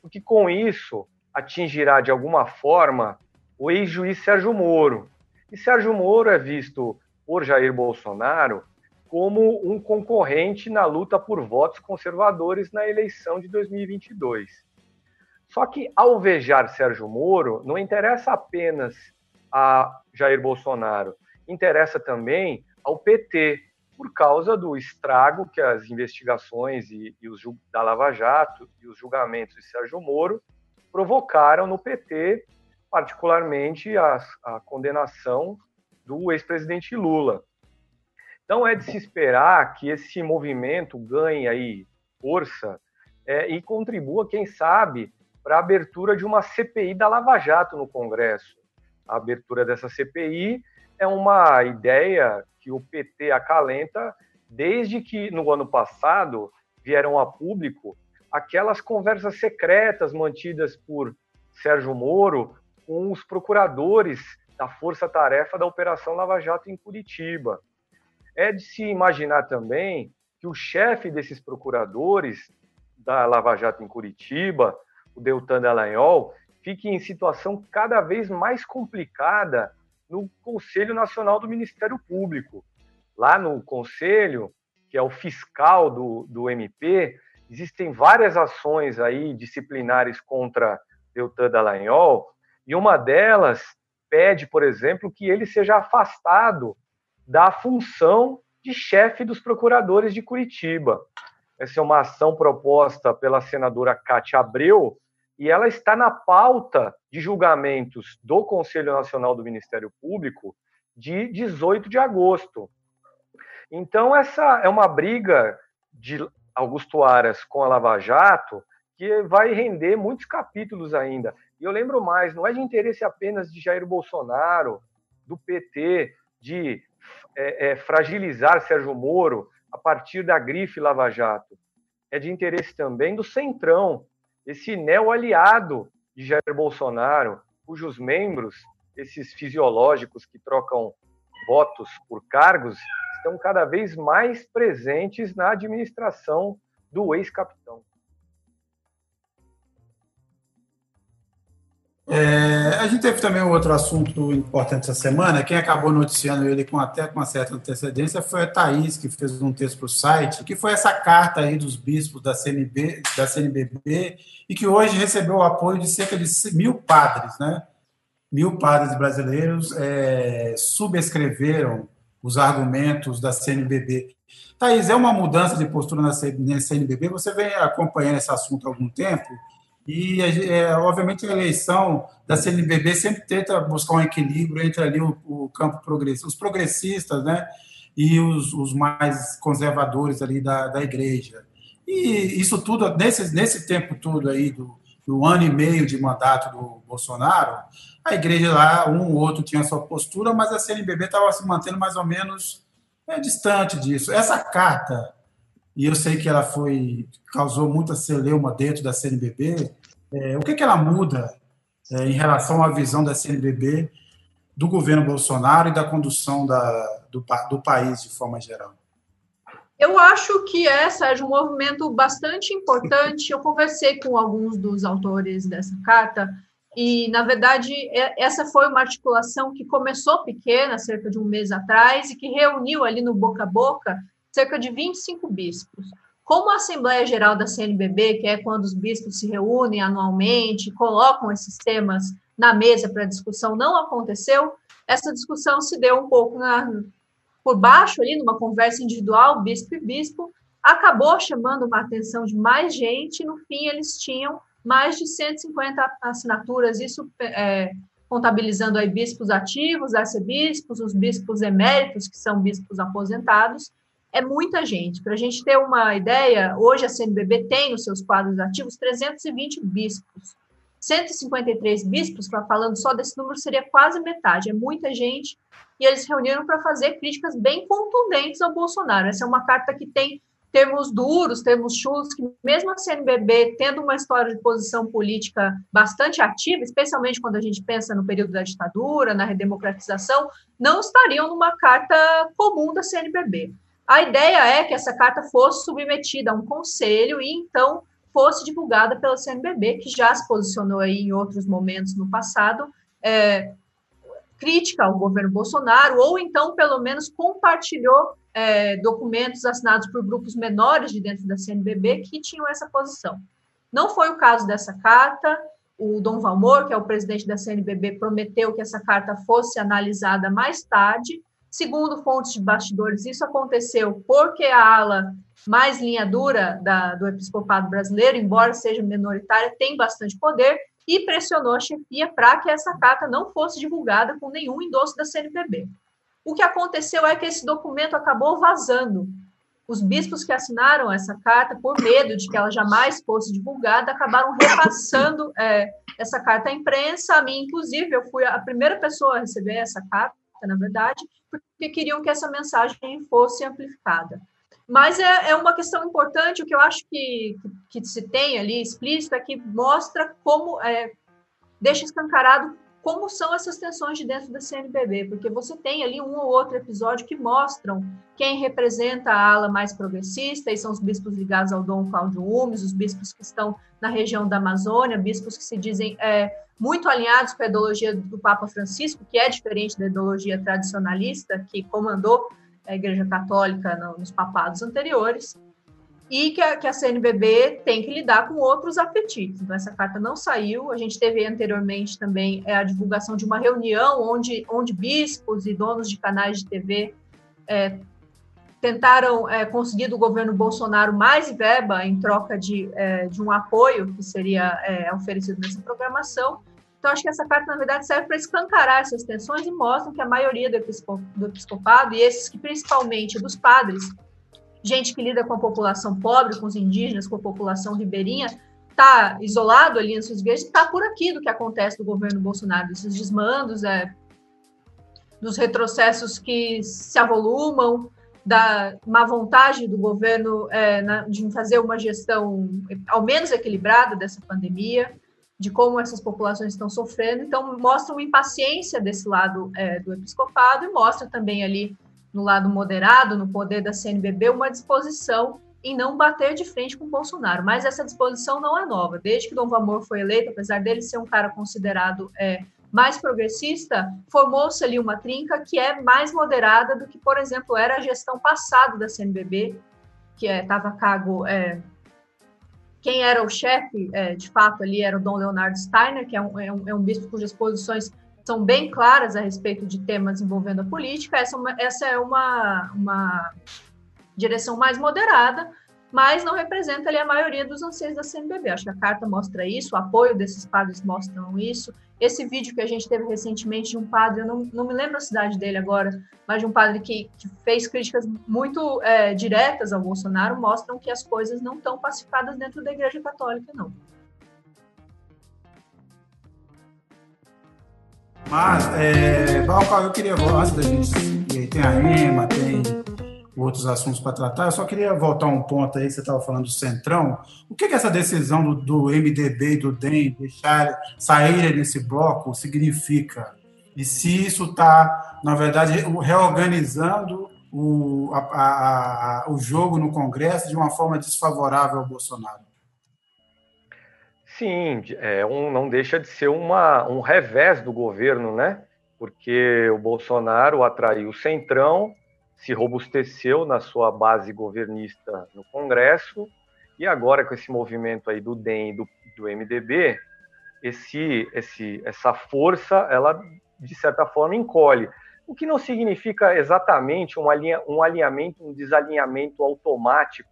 porque com isso atingirá de alguma forma o ex-juiz Sérgio Moro. E Sérgio Moro é visto por Jair Bolsonaro como um concorrente na luta por votos conservadores na eleição de 2022. Só que alvejar Sérgio Moro não interessa apenas a Jair Bolsonaro, interessa também ao PT, por causa do estrago que as investigações e, e os, da Lava Jato e os julgamentos de Sérgio Moro provocaram no PT particularmente a, a condenação do ex-presidente Lula. Então é de se esperar que esse movimento ganhe aí força é, e contribua, quem sabe, para a abertura de uma CPI da Lava Jato no Congresso. A abertura dessa CPI é uma ideia que o PT acalenta desde que no ano passado vieram a público aquelas conversas secretas mantidas por Sérgio Moro com os procuradores da Força Tarefa da Operação Lava Jato em Curitiba. É de se imaginar também que o chefe desses procuradores da Lava Jato em Curitiba, o Deltan Dallagnol, fique em situação cada vez mais complicada no Conselho Nacional do Ministério Público. Lá no Conselho, que é o fiscal do, do MP, existem várias ações aí disciplinares contra Deltan Dallagnol, e uma delas pede, por exemplo, que ele seja afastado da função de chefe dos procuradores de Curitiba. Essa é uma ação proposta pela senadora Cátia Abreu, e ela está na pauta de julgamentos do Conselho Nacional do Ministério Público de 18 de agosto. Então, essa é uma briga de Augusto Aras com a Lava Jato que vai render muitos capítulos ainda. E eu lembro mais, não é de interesse apenas de Jair Bolsonaro, do PT, de é, é, fragilizar Sérgio Moro a partir da grife Lava Jato. É de interesse também do Centrão, esse neo-aliado de Jair Bolsonaro, cujos membros, esses fisiológicos que trocam votos por cargos, estão cada vez mais presentes na administração do ex-capitão. É, a gente teve também um outro assunto importante essa semana. Quem acabou noticiando ele com até com uma certa antecedência foi a Thaís, que fez um texto para o site, que foi essa carta aí dos bispos da, CNB, da CNBB e que hoje recebeu o apoio de cerca de mil padres, né? Mil padres brasileiros é, subscreveram os argumentos da CNBB. Thaís, é uma mudança de postura na CNBB? Você vem acompanhando esse assunto há algum tempo? E, é, obviamente, a eleição da CNBB sempre tenta buscar um equilíbrio entre ali o, o campo progressista, os progressistas, né, e os, os mais conservadores ali da, da igreja. E isso tudo, nesse, nesse tempo todo aí, do, do ano e meio de mandato do Bolsonaro, a igreja lá, um ou outro tinha sua postura, mas a CNBB estava se mantendo mais ou menos é, distante disso. Essa carta e eu sei que ela foi causou muita celeuma dentro da CNBB. É, o que, que ela muda é, em relação à visão da CNBB do governo Bolsonaro e da condução da, do, do país de forma geral? Eu acho que é, um movimento bastante importante. Eu conversei com alguns dos autores dessa carta e, na verdade, é, essa foi uma articulação que começou pequena, cerca de um mês atrás, e que reuniu ali no boca a boca cerca de 25 bispos. Como a Assembleia Geral da CNBB, que é quando os bispos se reúnem anualmente, colocam esses temas na mesa para discussão, não aconteceu, essa discussão se deu um pouco na, por baixo, ali, numa conversa individual, bispo e bispo, acabou chamando uma atenção de mais gente, no fim eles tinham mais de 150 assinaturas, isso é, contabilizando aí bispos ativos, arcebispos, os bispos eméritos, que são bispos aposentados, é muita gente. Para a gente ter uma ideia, hoje a CNBB tem nos seus quadros ativos 320 bispos. 153 bispos, falando só desse número, seria quase metade, é muita gente, e eles reuniram para fazer críticas bem contundentes ao Bolsonaro. Essa é uma carta que tem termos duros, termos chulos, que mesmo a CNBB tendo uma história de posição política bastante ativa, especialmente quando a gente pensa no período da ditadura, na redemocratização, não estariam numa carta comum da CNBB. A ideia é que essa carta fosse submetida a um conselho e então fosse divulgada pela CNBB, que já se posicionou aí em outros momentos no passado, é, crítica ao governo Bolsonaro, ou então, pelo menos, compartilhou é, documentos assinados por grupos menores de dentro da CNBB que tinham essa posição. Não foi o caso dessa carta. O Dom Valmor, que é o presidente da CNBB, prometeu que essa carta fosse analisada mais tarde, Segundo fontes de bastidores, isso aconteceu porque a ala mais linha dura da, do episcopado brasileiro, embora seja minoritária, tem bastante poder e pressionou a chefia para que essa carta não fosse divulgada com nenhum endosso da CNBB. O que aconteceu é que esse documento acabou vazando. Os bispos que assinaram essa carta, por medo de que ela jamais fosse divulgada, acabaram repassando é, essa carta à imprensa. A mim, inclusive, eu fui a primeira pessoa a receber essa carta, na verdade, porque queriam que essa mensagem fosse amplificada. Mas é, é uma questão importante, o que eu acho que, que, que se tem ali explícito é que mostra como, é, deixa escancarado como são essas tensões de dentro da CNBB, porque você tem ali um ou outro episódio que mostram quem representa a ala mais progressista, e são os bispos ligados ao Dom Cláudio Umes, os bispos que estão na região da Amazônia, bispos que se dizem é, muito alinhados com a ideologia do Papa Francisco, que é diferente da ideologia tradicionalista que comandou a Igreja Católica nos papados anteriores, e que a, que a CNBB tem que lidar com outros apetites. Então, essa carta não saiu. A gente teve anteriormente também é, a divulgação de uma reunião onde, onde bispos e donos de canais de TV é, tentaram é, conseguir do governo Bolsonaro mais verba em troca de, é, de um apoio que seria é, oferecido nessa programação. Então, acho que essa carta, na verdade, serve para escancarar essas tensões e mostram que a maioria do, do episcopado, e esses que principalmente dos padres, gente que lida com a população pobre, com os indígenas, com a população ribeirinha, está isolado ali nas suas igrejas, está por aqui do que acontece do governo Bolsonaro, esses desmandos, é, dos retrocessos que se avolumam, da má vontade do governo é, na, de fazer uma gestão ao menos equilibrada dessa pandemia, de como essas populações estão sofrendo. Então, mostra uma impaciência desse lado é, do episcopado e mostra também ali no lado moderado, no poder da CNBB, uma disposição em não bater de frente com Bolsonaro. Mas essa disposição não é nova. Desde que Dom Vamor foi eleito, apesar dele ser um cara considerado é, mais progressista, formou-se ali uma trinca que é mais moderada do que, por exemplo, era a gestão passada da CNBB, que estava é, a cargo. É, quem era o chefe, é, de fato, ali era o Dom Leonardo Steiner, que é um, é um, é um bispo cujas posições são bem claras a respeito de temas envolvendo a política. Essa, é essa é uma, uma direção mais moderada, mas não representa ali a maioria dos anseios da CNBB. Acho que a carta mostra isso, o apoio desses padres mostram isso. Esse vídeo que a gente teve recentemente de um padre, eu não, não me lembro a cidade dele agora, mas de um padre que, que fez críticas muito é, diretas ao Bolsonaro, mostram que as coisas não estão pacificadas dentro da Igreja Católica, não. Mas, é, Balcal, eu queria, antes da gente. Tem a EMA, tem outros assuntos para tratar, eu só queria voltar um ponto aí, você estava falando do Centrão. O que, que essa decisão do, do, MDB e do DEM deixar saírem desse bloco significa? E se isso está, na verdade, reorganizando o, a, a, o jogo no Congresso de uma forma desfavorável ao Bolsonaro? Sim, é um, não deixa de ser uma, um revés do governo, né? Porque o Bolsonaro atraiu o Centrão, se robusteceu na sua base governista no Congresso, e agora com esse movimento aí do DEM e do, do MDB, esse, esse, essa força, ela de certa forma encolhe. O que não significa exatamente um, alinha, um alinhamento, um desalinhamento automático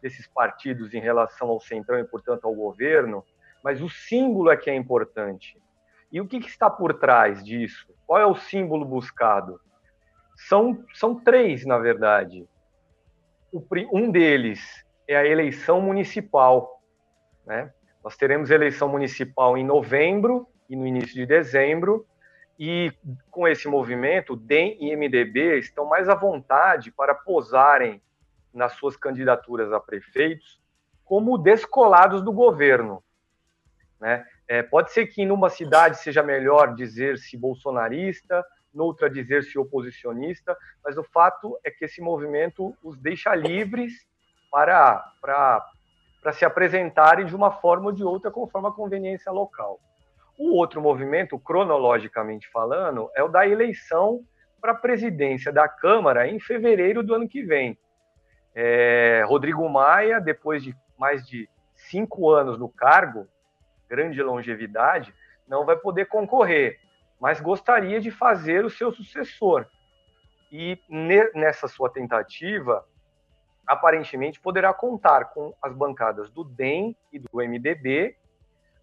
desses partidos em relação ao centrão e, portanto, ao governo, mas o símbolo é que é importante. E o que, que está por trás disso? Qual é o símbolo buscado? São, são três, na verdade. O, um deles é a eleição municipal. Né? Nós teremos eleição municipal em novembro e no início de dezembro, e com esse movimento, DEM e MDB estão mais à vontade para posarem nas suas candidaturas a prefeitos como descolados do governo. Né? É, pode ser que numa cidade seja melhor dizer-se bolsonarista, noutra dizer-se oposicionista, mas o fato é que esse movimento os deixa livres para, para, para se apresentarem de uma forma ou de outra conforme a conveniência local. O outro movimento, cronologicamente falando, é o da eleição para a presidência da Câmara em fevereiro do ano que vem. É, Rodrigo Maia, depois de mais de cinco anos no cargo, grande longevidade, não vai poder concorrer, mas gostaria de fazer o seu sucessor. E nessa sua tentativa, aparentemente poderá contar com as bancadas do DEM e do MDB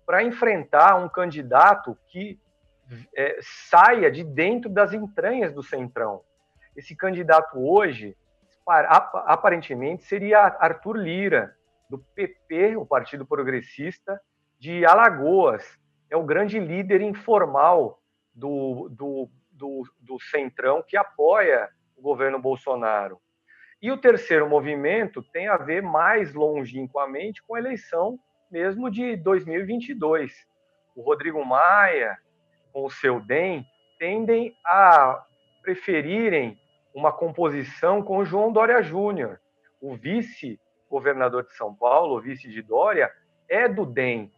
para enfrentar um candidato que é, saia de dentro das entranhas do Centrão. Esse candidato hoje aparentemente seria Arthur Lira, do PP, o Partido Progressista, de Alagoas. É o grande líder informal do, do, do, do Centrão que apoia o governo Bolsonaro. E o terceiro movimento tem a ver mais longínquamente com a eleição mesmo de 2022. O Rodrigo Maia, com o seu DEM, tendem a preferirem uma composição com João Dória Júnior. O vice-governador de São Paulo, o vice de Dória, é do DEM.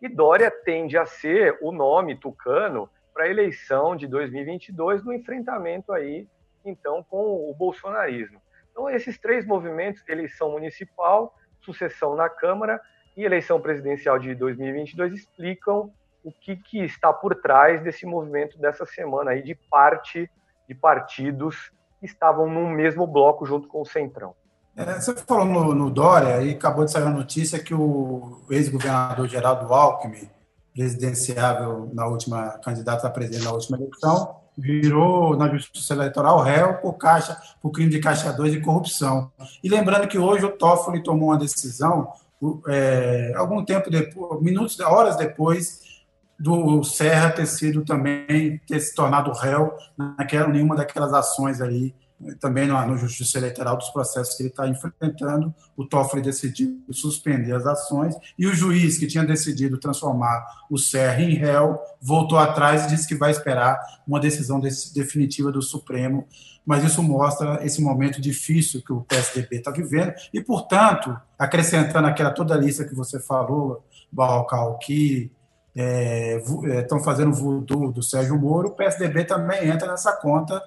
E Dória tende a ser o nome tucano para a eleição de 2022 no enfrentamento aí então com o bolsonarismo. Então esses três movimentos, eleição municipal, sucessão na Câmara e eleição presidencial de 2022 explicam o que, que está por trás desse movimento dessa semana aí de parte de partidos que estavam no mesmo bloco junto com o Centrão. É, você falou no, no, Dória e acabou de sair a notícia que o ex-governador Geraldo Alckmin, presidenciável na última, candidato a presidente na última eleição, virou na justiça eleitoral réu por caixa, por crime de caixa 2 e corrupção. E lembrando que hoje o Toffoli tomou uma decisão, é, algum tempo depois, minutos, horas depois do Serra ter sido também ter se tornado réu naquela nenhuma daquelas ações aí também no, no Justiça Eleitoral dos processos que ele está enfrentando, o Toffoli decidiu suspender as ações e o juiz que tinha decidido transformar o Serra em réu voltou atrás e disse que vai esperar uma decisão definitiva do Supremo, mas isso mostra esse momento difícil que o PSDB está vivendo e, portanto, acrescentando aquela toda a lista que você falou, Balcal, que estão é, é fazendo voodoo do Sérgio Moro, o PSDB também entra nessa conta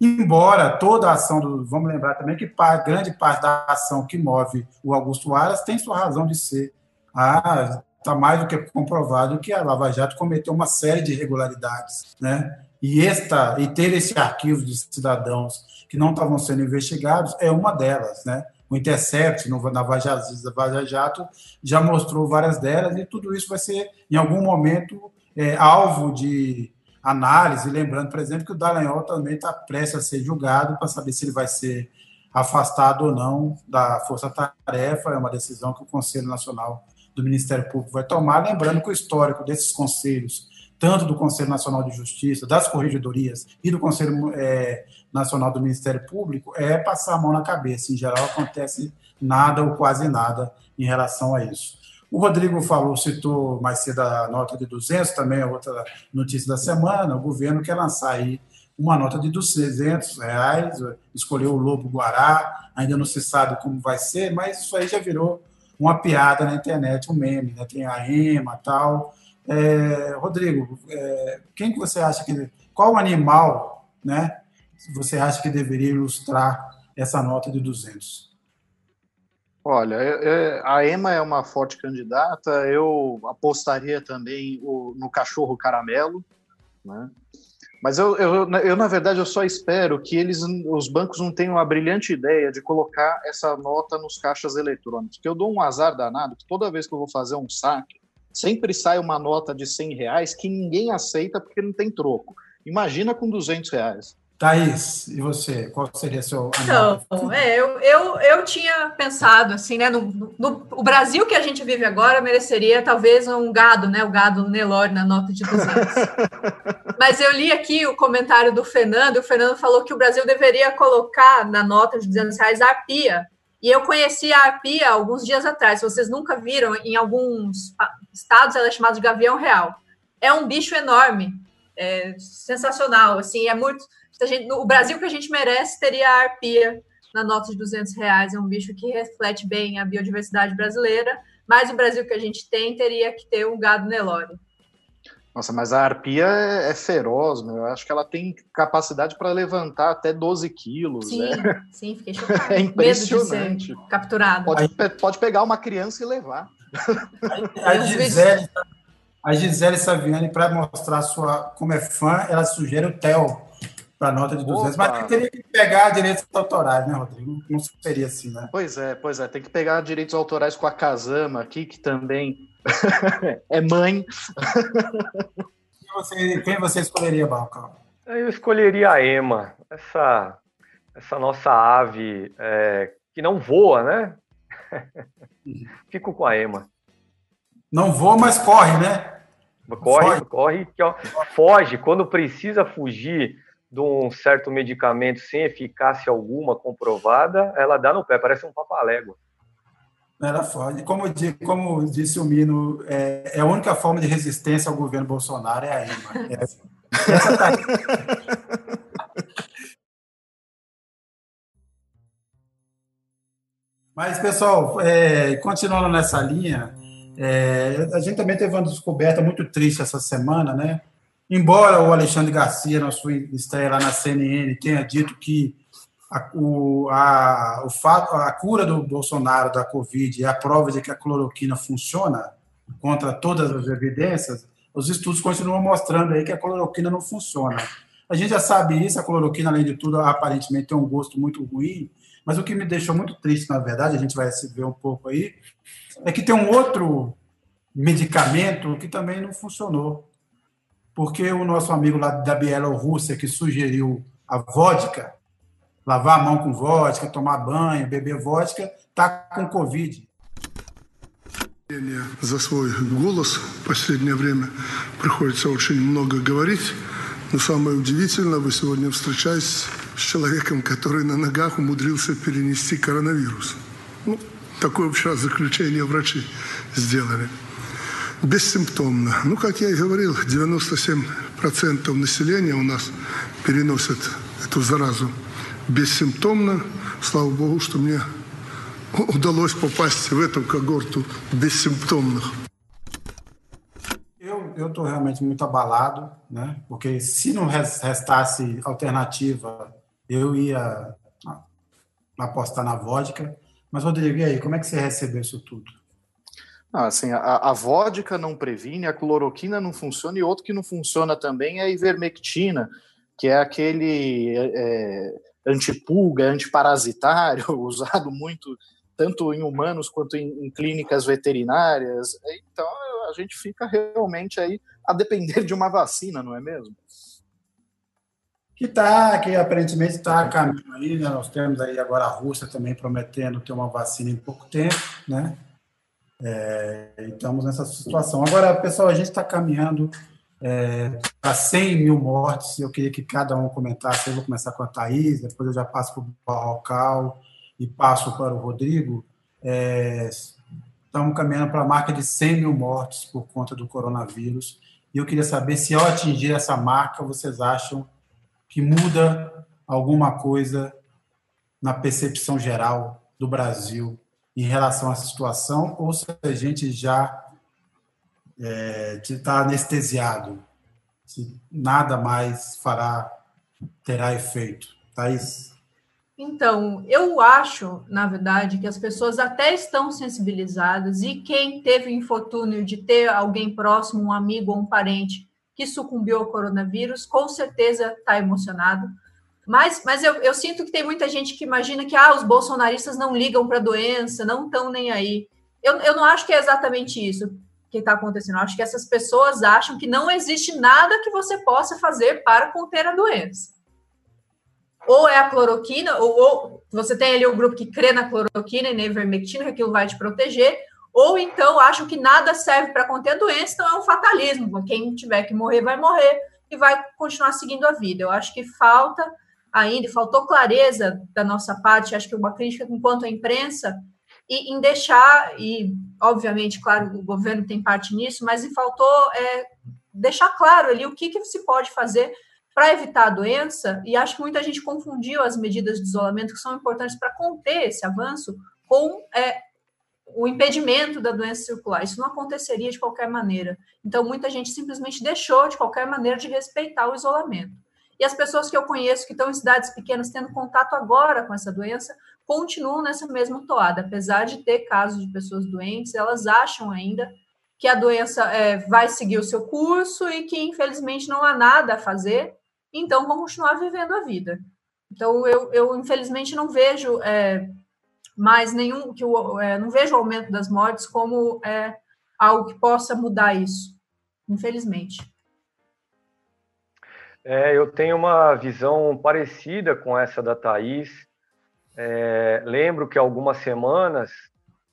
Embora toda a ação do. Vamos lembrar também que grande parte da ação que move o Augusto Aras tem sua razão de ser. Ah, está mais do que comprovado que a Lava Jato cometeu uma série de irregularidades. Né? E, esta, e ter esse arquivo de cidadãos que não estavam sendo investigados é uma delas. Né? O Intercept no, na Vaza Jato já mostrou várias delas, e tudo isso vai ser, em algum momento, é, alvo de análise, lembrando, por exemplo, que o Dallagnol também está prestes a ser julgado para saber se ele vai ser afastado ou não da força-tarefa, é uma decisão que o Conselho Nacional do Ministério Público vai tomar, lembrando que o histórico desses conselhos, tanto do Conselho Nacional de Justiça, das corregedorias e do Conselho é, Nacional do Ministério Público, é passar a mão na cabeça. Em geral, acontece nada ou quase nada em relação a isso. O Rodrigo falou, citou mais cedo a nota de 200, também é outra notícia da semana. O governo quer lançar aí uma nota de 200 reais, escolheu o Lobo Guará, ainda não se sabe como vai ser, mas isso aí já virou uma piada na internet, um meme, né? tem a EMA tal. É, Rodrigo, é, quem que você acha que. Qual animal né, você acha que deveria ilustrar essa nota de 200? Olha, é, é, a Ema é uma forte candidata. Eu apostaria também no cachorro caramelo, né? Mas eu, eu, eu, na verdade, eu só espero que eles, os bancos não tenham a brilhante ideia de colocar essa nota nos caixas eletrônicos. Porque eu dou um azar danado que toda vez que eu vou fazer um saque, sempre sai uma nota de 100 reais que ninguém aceita porque não tem troco. Imagina com 200 reais. Thaís, e você? Qual seria seu. Então, é, eu, eu, eu tinha pensado assim, né? No, no, o Brasil que a gente vive agora mereceria talvez um gado, né? O gado Nelore na nota de 200. Mas eu li aqui o comentário do Fernando, e o Fernando falou que o Brasil deveria colocar na nota de 200 reais a arpia. E eu conheci a arpia alguns dias atrás. Se vocês nunca viram, em alguns estados ela é chamada de gavião real. É um bicho enorme, é sensacional, assim, é muito Gente, o Brasil que a gente merece teria a arpia na nota de 200 reais. É um bicho que reflete bem a biodiversidade brasileira, mas o Brasil que a gente tem teria que ter um gado Nelore. Nossa, mas a arpia é, é feroz, meu. Eu acho que ela tem capacidade para levantar até 12 quilos. Sim, né? sim, fiquei chocada. É impressionante. capturado. Pode, pode, pegar uma criança e levar. A, a Gisele, a Gisele Saviani, para mostrar sua, como é fã, ela sugere o Theo para nota de 200. Opa. Mas teria que pegar direitos autorais, né, Rodrigo? Não seria assim, né? Pois é, pois é. Tem que pegar direitos autorais com a Casama aqui, que também é mãe. Quem você, quem você escolheria, Balcão? Eu escolheria a Ema, essa, essa nossa ave é, que não voa, né? Fico com a Ema. Não voa, mas corre, né? Corre, foge. corre, foge. Quando precisa fugir de um certo medicamento sem eficácia alguma comprovada, ela dá no pé, parece um papalégua. Ela foge. Como, como disse o Mino, é, é, a única forma de resistência ao governo Bolsonaro é a EMA. É, essa tá... Mas, pessoal, é, continuando nessa linha, é, a gente também teve uma descoberta muito triste essa semana, né? Embora o Alexandre Garcia, na sua estreia lá na CNN, tenha dito que a, o, a, o fato, a cura do Bolsonaro da Covid é a prova de que a cloroquina funciona contra todas as evidências, os estudos continuam mostrando aí que a cloroquina não funciona. A gente já sabe isso, a cloroquina, além de tudo, aparentemente tem um gosto muito ruim, mas o que me deixou muito triste, na verdade, a gente vai se ver um pouco aí, é que tem um outro medicamento que também não funcionou. Porque o nosso amigo lá da Bielorrússia, que sugeriu a vodka, lavar a mão com vodka, tomar banho, beber vodka, está com Covid. За свой голос в последнее время приходится очень много говорить. Но самое удивительное, вы сегодня встречаетесь с человеком, который на ногах умудрился перенести коронавирус. Ну, такое вчера заключение врачи сделали. Бессимптомно. Ну, как я и говорил, 97% населения у нас переносят эту заразу бессимптомно. Слава Богу, что мне удалось попасть в эту когорту бессимптомных. Eu estou realmente muito abalado, né? Porque se não restasse alternativa, eu ia apostar na vodka. Mas, Rodrigo, e aí, como é que você recebeu isso tudo? Ah, assim, a, a vodka não previne, a cloroquina não funciona, e outro que não funciona também é a ivermectina, que é aquele é, antipulga, antiparasitário, usado muito tanto em humanos quanto em, em, clínicas veterinárias. Então a gente fica realmente aí a depender de uma vacina, não é mesmo? Que tá, que aparentemente está a caminho aí, né? Nós temos aí agora a Rússia também prometendo ter uma vacina em pouco tempo, né? É, estamos nessa situação. Agora, pessoal, a gente está caminhando é, para 100 mil mortes. Eu queria que cada um comentasse. Eu vou começar com a Thaís, depois eu já passo para o Barrocal e passo para o Rodrigo. É, estamos caminhando para a marca de 100 mil mortes por conta do coronavírus. E eu queria saber se, ao atingir essa marca, vocês acham que muda alguma coisa na percepção geral do Brasil em relação essa situação, ou se a gente já está é, anestesiado, se nada mais fará, terá efeito. Thaís? Então, eu acho, na verdade, que as pessoas até estão sensibilizadas e quem teve o infortúnio de ter alguém próximo, um amigo ou um parente que sucumbiu ao coronavírus, com certeza está emocionado. Mas, mas eu, eu, sinto que tem muita gente que imagina que ah, os bolsonaristas não ligam para a doença, não estão nem aí. Eu, eu não acho que é exatamente isso que está acontecendo. Eu acho que essas pessoas acham que não existe nada que você possa fazer para conter a doença ou é a cloroquina, ou, ou, você tem ali o grupo que crê na cloroquina e na ivermectina, que aquilo vai te proteger, ou então acham que nada serve para conter a doença, então é um fatalismo. Quem tiver que morrer, vai morrer e vai continuar seguindo a vida. Eu acho que falta ainda, faltou clareza da nossa parte, acho que uma crítica enquanto a imprensa, e em deixar, e obviamente, claro, o governo tem parte nisso, mas faltou é, deixar claro ali o que, que se pode fazer para evitar a doença, e acho que muita gente confundiu as medidas de isolamento que são importantes para conter esse avanço com é, o impedimento da doença circular. Isso não aconteceria de qualquer maneira. Então, muita gente simplesmente deixou, de qualquer maneira, de respeitar o isolamento. E as pessoas que eu conheço que estão em cidades pequenas tendo contato agora com essa doença continuam nessa mesma toada. Apesar de ter casos de pessoas doentes, elas acham ainda que a doença é, vai seguir o seu curso e que, infelizmente, não há nada a fazer então vão continuar vivendo a vida. Então eu, eu infelizmente não vejo é, mais nenhum que é, não vejo o aumento das mortes como é, algo que possa mudar isso, infelizmente. É, eu tenho uma visão parecida com essa da Thaís. É, lembro que algumas semanas,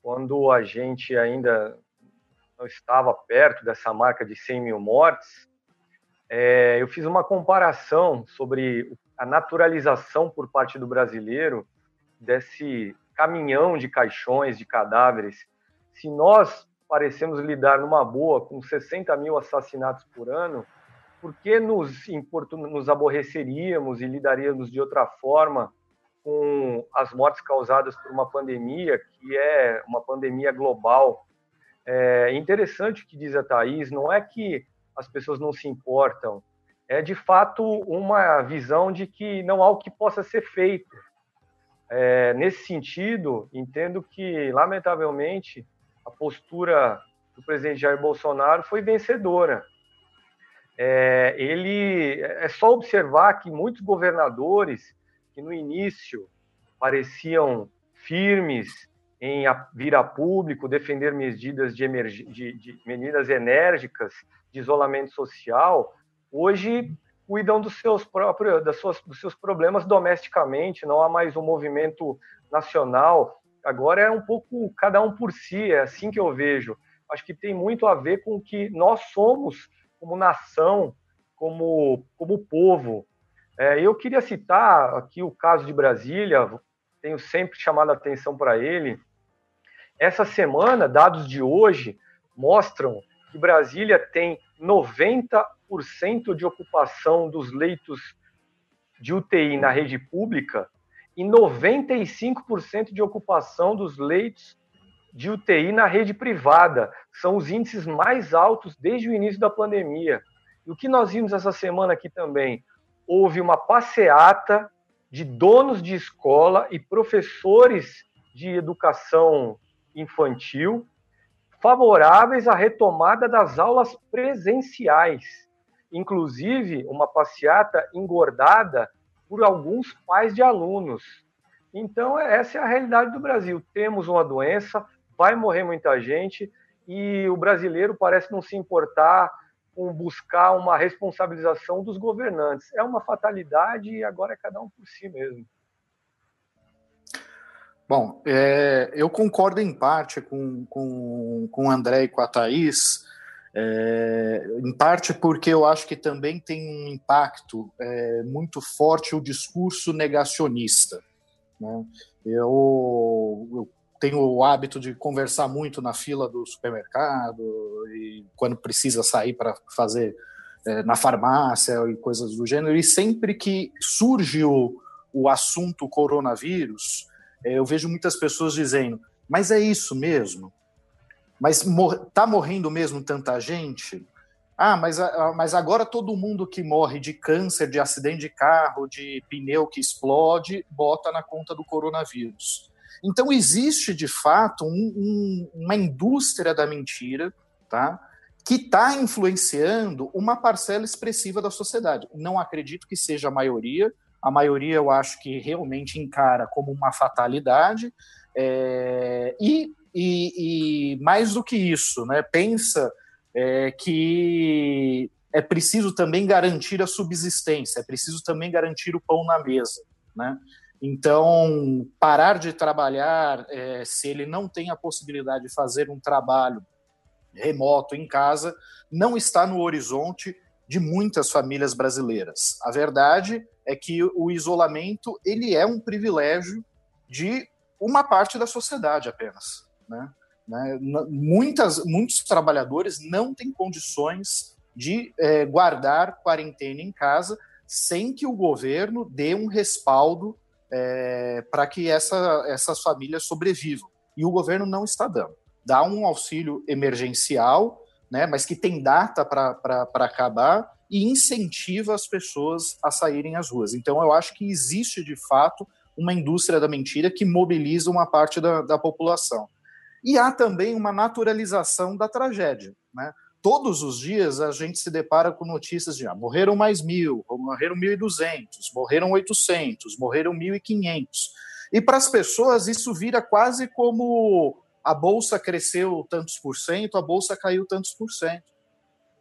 quando a gente ainda não estava perto dessa marca de 100 mil mortes, é, eu fiz uma comparação sobre a naturalização por parte do brasileiro desse caminhão de caixões de cadáveres. Se nós parecemos lidar numa boa com 60 mil assassinatos por ano, por que nos, nos aborreceríamos e lidaríamos de outra forma com as mortes causadas por uma pandemia que é uma pandemia global? É interessante o que diz a Thaís, não é que as pessoas não se importam. É de fato uma visão de que não há o que possa ser feito. É, nesse sentido, entendo que, lamentavelmente, a postura do presidente Jair Bolsonaro foi vencedora. É, ele é só observar que muitos governadores que no início pareciam firmes em vir a público defender medidas de, de, de medidas enérgicas de isolamento social, hoje cuidam dos seus próprios das suas, dos seus problemas domesticamente, não há mais um movimento nacional. Agora é um pouco cada um por si, é assim que eu vejo. Acho que tem muito a ver com o que nós somos como nação, como, como povo. É, eu queria citar aqui o caso de Brasília, tenho sempre chamado a atenção para ele. Essa semana, dados de hoje mostram que Brasília tem 90% de ocupação dos leitos de UTI na rede pública e 95% de ocupação dos leitos de UTI na rede privada. São os índices mais altos desde o início da pandemia. E o que nós vimos essa semana aqui também? Houve uma passeata de donos de escola e professores de educação infantil favoráveis à retomada das aulas presenciais, inclusive uma passeata engordada por alguns pais de alunos. Então, essa é a realidade do Brasil. Temos uma doença, vai morrer muita gente e o brasileiro parece não se importar com buscar uma responsabilização dos governantes. É uma fatalidade e agora é cada um por si mesmo. Bom, é, eu concordo em parte com, com, com o André e com a Thaís, é, em parte porque eu acho que também tem um impacto é, muito forte o discurso negacionista. Né? Eu, eu tenho o hábito de conversar muito na fila do supermercado e quando precisa sair para fazer é, na farmácia e coisas do gênero. E sempre que surge o, o assunto coronavírus, é, eu vejo muitas pessoas dizendo: mas é isso mesmo? Mas mor tá morrendo mesmo tanta gente? Ah, mas, mas agora todo mundo que morre de câncer, de acidente de carro, de pneu que explode, bota na conta do coronavírus. Então existe de fato um, um, uma indústria da mentira, tá? Que está influenciando uma parcela expressiva da sociedade. Não acredito que seja a maioria. A maioria eu acho que realmente encara como uma fatalidade. É, e, e, e, mais do que isso, né, pensa é, que é preciso também garantir a subsistência, é preciso também garantir o pão na mesa. Né? Então, parar de trabalhar, é, se ele não tem a possibilidade de fazer um trabalho remoto em casa, não está no horizonte de muitas famílias brasileiras. A verdade é que o isolamento ele é um privilégio de uma parte da sociedade apenas. Né? Né? Muitas, muitos trabalhadores não têm condições de é, guardar quarentena em casa sem que o governo dê um respaldo é, para que essa, essas famílias sobrevivam. E o governo não está dando. Dá um auxílio emergencial, né, mas que tem data para acabar e incentiva as pessoas a saírem às ruas. Então, eu acho que existe, de fato, uma indústria da mentira que mobiliza uma parte da, da população. E há também uma naturalização da tragédia. Né? Todos os dias a gente se depara com notícias de ah, morreram mais mil, morreram 1.200, morreram 800, morreram 1.500. E para as pessoas isso vira quase como a bolsa cresceu tantos por cento, a bolsa caiu tantos por cento.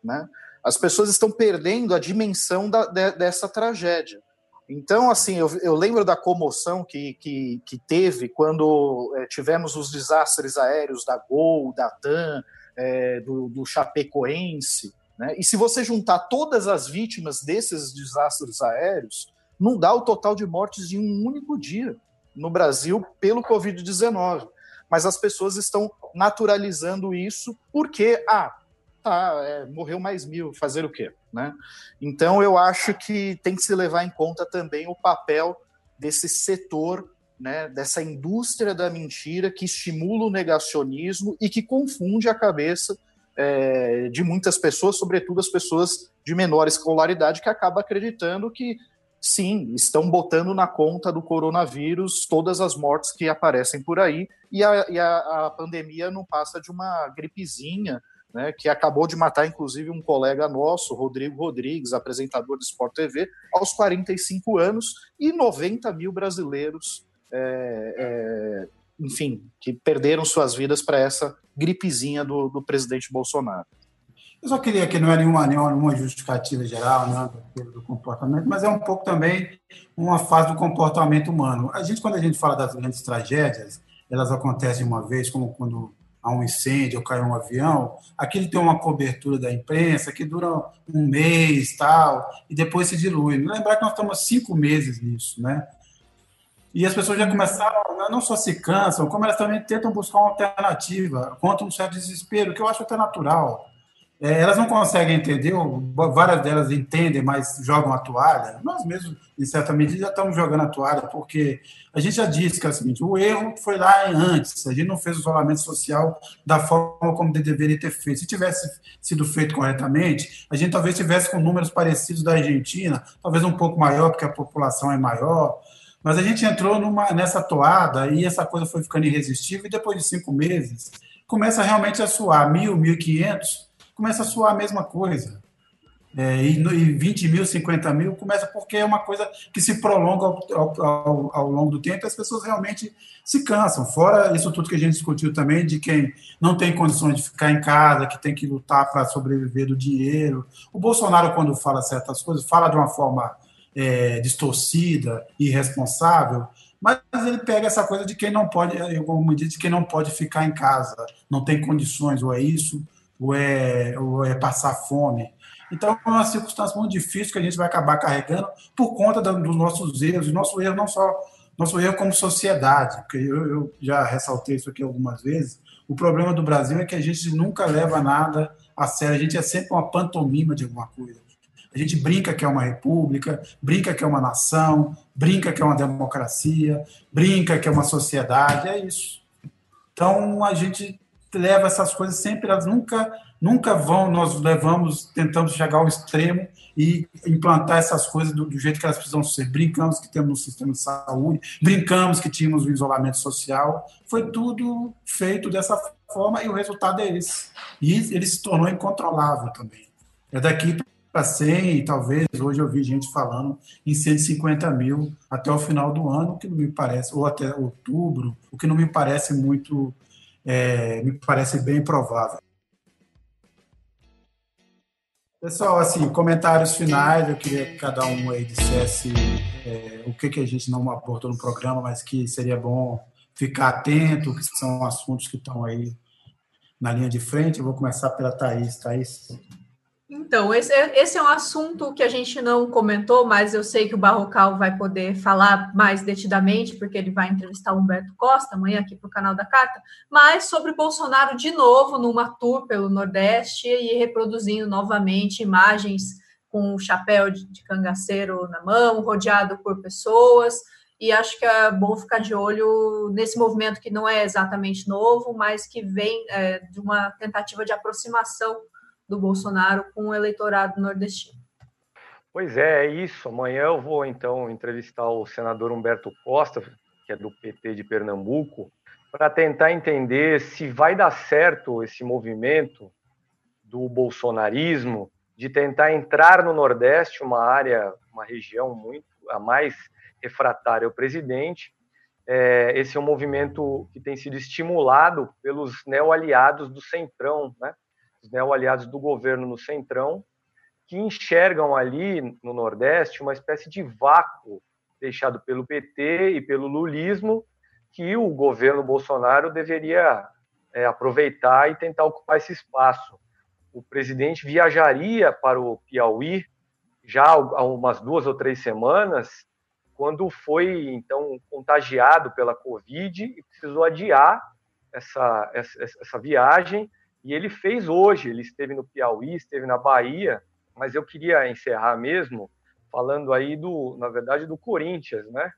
Né? As pessoas estão perdendo a dimensão da, de, dessa tragédia. Então, assim, eu, eu, lembro da comoção que, que, que teve quando é, tivemos os desastres aéreos da Gol, da TAM, é, do, do Chapecoense. Né? E se você juntar todas as vítimas desses desastres aéreos, não dá o total de mortes de um único dia no Brasil pelo Covid-19. Mas as pessoas estão naturalizando isso porque, ah, tá, é, morreu mais mil, fazer o quê? Né? Então eu acho que tem que se levar em conta também o papel desse setor né, dessa indústria da mentira que estimula o negacionismo e que confunde a cabeça é, de muitas pessoas, sobretudo as pessoas de menor escolaridade, que acaba acreditando que sim, estão botando na conta do coronavírus todas as mortes que aparecem por aí, e a, e a, a pandemia não passa de uma gripezinha, né, que acabou de matar, inclusive, um colega nosso, Rodrigo Rodrigues, apresentador do Sport TV, aos 45 anos, e 90 mil brasileiros, é, é, enfim, que perderam suas vidas para essa gripezinha do, do presidente Bolsonaro. Eu só queria que não é nenhuma, nenhuma justificativa geral né, do comportamento, mas é um pouco também uma fase do comportamento humano. A gente, quando a gente fala das grandes tragédias, elas acontecem uma vez, como quando há um incêndio ou cai um avião, aquilo tem uma cobertura da imprensa que dura um mês tal, e depois se dilui. Lembrar que nós estamos cinco meses nisso, né? E as pessoas já começaram, não só se cansam, como elas também tentam buscar uma alternativa, contra um certo desespero, que eu acho até natural. É, elas não conseguem entender, várias delas entendem, mas jogam a toalha. Nós mesmos, em certa medida, já estamos jogando a toalha, porque a gente já disse que é o seguinte: o erro foi lá antes, a gente não fez o isolamento social da forma como deveria ter feito. Se tivesse sido feito corretamente, a gente talvez tivesse com números parecidos da Argentina, talvez um pouco maior, porque a população é maior. Mas a gente entrou numa, nessa toada e essa coisa foi ficando irresistível, e depois de cinco meses, começa realmente a suar mil, mil e quinhentos, começa a suar a mesma coisa. É, e, e 20 mil, 50 mil, começa porque é uma coisa que se prolonga ao, ao, ao, longo do tempo e as pessoas realmente se cansam. Fora isso tudo que a gente discutiu também, de quem não tem condições de ficar em casa, que tem que lutar para sobreviver do dinheiro. O Bolsonaro, quando fala certas coisas, fala de uma forma é, distorcida, irresponsável, mas ele pega essa coisa de quem não pode, como diz, de quem não pode ficar em casa, não tem condições, ou é isso, ou é, ou é passar fome. Então, é uma circunstância muito difícil que a gente vai acabar carregando por conta dos nossos erros, e nosso erro não só nosso erro como sociedade, porque eu, eu já ressaltei isso aqui algumas vezes. O problema do Brasil é que a gente nunca leva nada a sério, a gente é sempre uma pantomima de alguma coisa. A gente brinca que é uma república, brinca que é uma nação, brinca que é uma democracia, brinca que é uma sociedade, é isso. Então a gente leva essas coisas sempre, elas nunca, nunca vão, nós levamos, tentamos chegar ao extremo e implantar essas coisas do, do, jeito que elas precisam ser. Brincamos que temos um sistema de saúde, brincamos que tínhamos o isolamento social, foi tudo feito dessa forma e o resultado é esse. E ele se tornou incontrolável também. É daqui para 100, e talvez hoje eu vi gente falando em 150 mil até o final do ano, que não me parece, ou até outubro, o que não me parece muito, é, me parece bem provável. Pessoal, assim, comentários finais, eu queria que cada um aí dissesse é, o que, que a gente não abordou no programa, mas que seria bom ficar atento, que são assuntos que estão aí na linha de frente. Eu vou começar pela Thaís. Thaís, então, esse é, esse é um assunto que a gente não comentou, mas eu sei que o Barrocal vai poder falar mais detidamente, porque ele vai entrevistar o Humberto Costa amanhã aqui para o canal da Carta, mas sobre Bolsonaro de novo numa tour pelo Nordeste e reproduzindo novamente imagens com o chapéu de, de cangaceiro na mão, rodeado por pessoas, e acho que é bom ficar de olho nesse movimento que não é exatamente novo, mas que vem é, de uma tentativa de aproximação do Bolsonaro com o eleitorado nordestino. Pois é, é isso. Amanhã eu vou então entrevistar o senador Humberto Costa, que é do PT de Pernambuco, para tentar entender se vai dar certo esse movimento do bolsonarismo de tentar entrar no Nordeste, uma área, uma região muito a mais refratária ao presidente. É, esse é um movimento que tem sido estimulado pelos neo-aliados do Centrão, né? Os neo-aliados do governo no Centrão, que enxergam ali no Nordeste uma espécie de vácuo deixado pelo PT e pelo lulismo que o governo Bolsonaro deveria é, aproveitar e tentar ocupar esse espaço. O presidente viajaria para o Piauí já há umas duas ou três semanas, quando foi então contagiado pela Covid e precisou adiar essa, essa, essa viagem e ele fez hoje, ele esteve no Piauí, esteve na Bahia, mas eu queria encerrar mesmo falando aí do, na verdade, do Corinthians, né?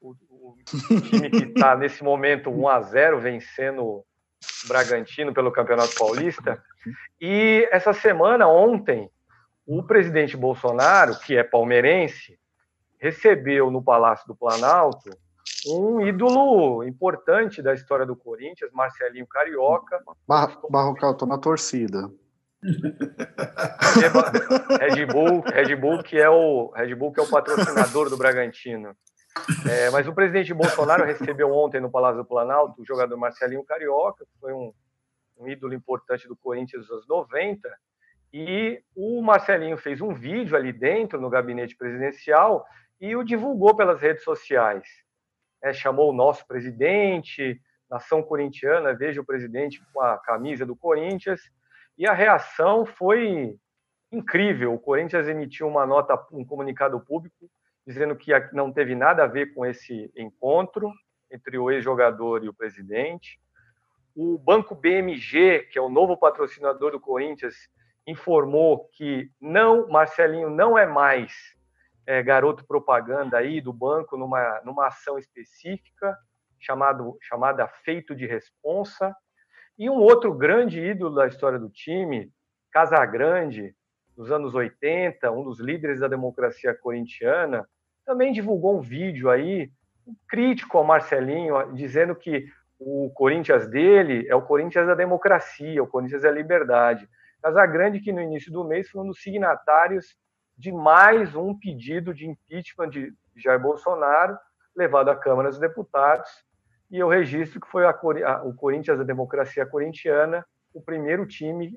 O, o time que está nesse momento 1 a 0 vencendo Bragantino pelo Campeonato Paulista. E essa semana, ontem, o presidente Bolsonaro, que é palmeirense, recebeu no Palácio do Planalto um ídolo importante da história do Corinthians, Marcelinho Carioca. Bar Barrocal, tô na torcida. Red Bull, Red Bull que é o Red Bull que é o patrocinador do Bragantino. É, mas o presidente Bolsonaro recebeu ontem no Palácio do Planalto o jogador Marcelinho Carioca, que foi um, um ídolo importante do Corinthians dos anos 90, e o Marcelinho fez um vídeo ali dentro, no gabinete presidencial, e o divulgou pelas redes sociais. É, chamou o nosso presidente, nação corintiana, veja o presidente com a camisa do Corinthians, e a reação foi incrível. O Corinthians emitiu uma nota, um comunicado público, dizendo que não teve nada a ver com esse encontro entre o ex-jogador e o presidente. O Banco BMG, que é o novo patrocinador do Corinthians, informou que não, Marcelinho não é mais é, garoto propaganda aí do banco numa, numa ação específica chamado, chamada Feito de Responsa. E um outro grande ídolo da história do time, Casagrande, dos anos 80, um dos líderes da democracia corintiana, também divulgou um vídeo aí um crítico ao Marcelinho, dizendo que o Corinthians dele é o Corinthians da democracia, o Corinthians da liberdade. Casagrande, que no início do mês foi um dos signatários de mais um pedido de impeachment de Jair Bolsonaro, levado à Câmara dos Deputados, e eu registro que foi a, a, o Corinthians da democracia corintiana, o primeiro time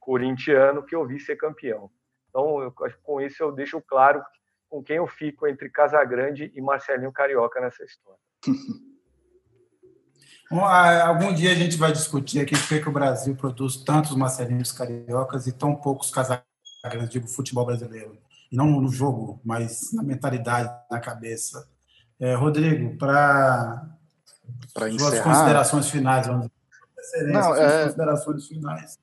corintiano que eu vi ser campeão. Então, eu, com isso eu deixo claro com quem eu fico entre Casagrande e Marcelinho Carioca nessa história. Algum dia a gente vai discutir aqui por que o Brasil produz tantos Marcelinhos Cariocas e tão poucos Casagrandes, digo, futebol brasileiro. E não no jogo, mas na mentalidade, na cabeça. É, Rodrigo, para suas considerações finais, vamos dizer. Não, é... considerações finais.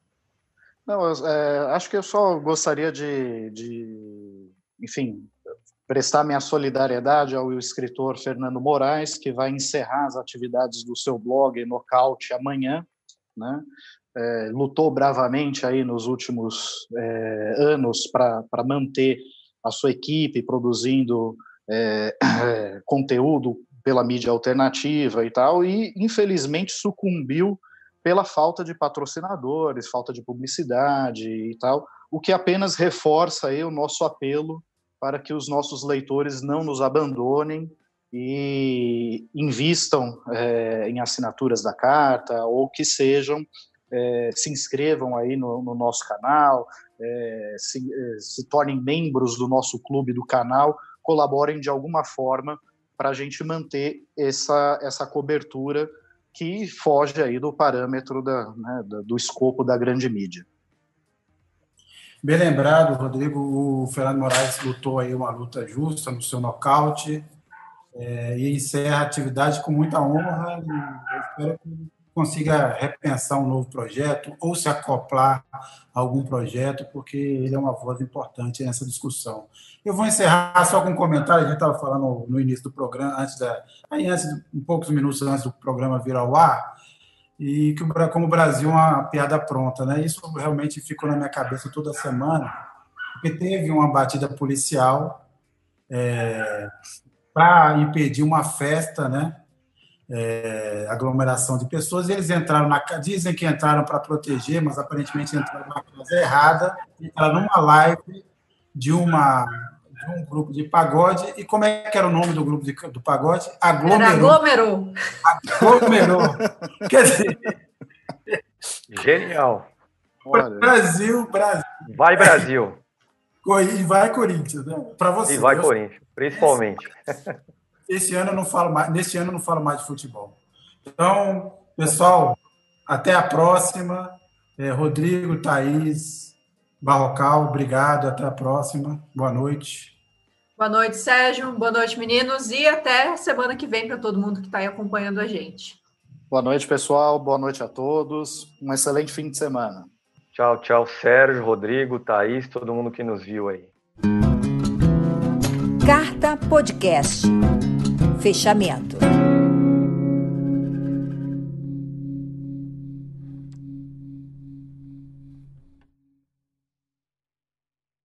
Não, é, acho que eu só gostaria de, de, enfim, prestar minha solidariedade ao escritor Fernando Moraes, que vai encerrar as atividades do seu blog Nocaute amanhã, né? É, lutou bravamente aí nos últimos é, anos para manter a sua equipe produzindo é, conteúdo pela mídia alternativa e tal, e infelizmente sucumbiu pela falta de patrocinadores, falta de publicidade e tal, o que apenas reforça aí o nosso apelo para que os nossos leitores não nos abandonem e invistam é, em assinaturas da carta ou que sejam é, se inscrevam aí no, no nosso canal, é, se, é, se, tornem membros do nosso clube do canal, colaborem de alguma forma para a gente manter essa, essa cobertura que foge aí do parâmetro da, né, do escopo da grande mídia. Bem lembrado, Rodrigo, o Fernando Moraes lutou aí uma luta justa no seu nocaute é, e encerra a atividade com muita honra. eu espero que consiga repensar um novo projeto ou se acoplar a algum projeto, porque ele é uma voz importante nessa discussão. Eu vou encerrar só com um comentário, a gente estava falando no início do programa, antes da, aí antes, um poucos minutos antes do programa vir ao ar, e que como o Brasil é uma piada pronta, né? Isso realmente ficou na minha cabeça toda semana, porque teve uma batida policial é, para impedir uma festa, né? É, aglomeração de pessoas, e eles entraram na dizem que entraram para proteger, mas aparentemente entraram na casa errada, entraram numa live de uma de um grupo de pagode. E como é que era o nome do grupo de, do pagode? Aglomerou. Aglomerou. Aglomerou. Quer dizer. Genial. Brasil, Brasil. Vai, Brasil. E vai Corinthians, né? Para você. E vai Deus. Corinthians, principalmente. Esse, ano eu não falo mais, nesse ano eu não falo mais de futebol. Então, pessoal, até a próxima. É, Rodrigo, Thaís, Barrocal, obrigado, até a próxima. Boa noite. Boa noite, Sérgio. Boa noite, meninos. E até semana que vem para todo mundo que está aí acompanhando a gente. Boa noite, pessoal. Boa noite a todos. Um excelente fim de semana. Tchau, tchau, Sérgio, Rodrigo, Thaís, todo mundo que nos viu aí. Carta Podcast. Fechamento.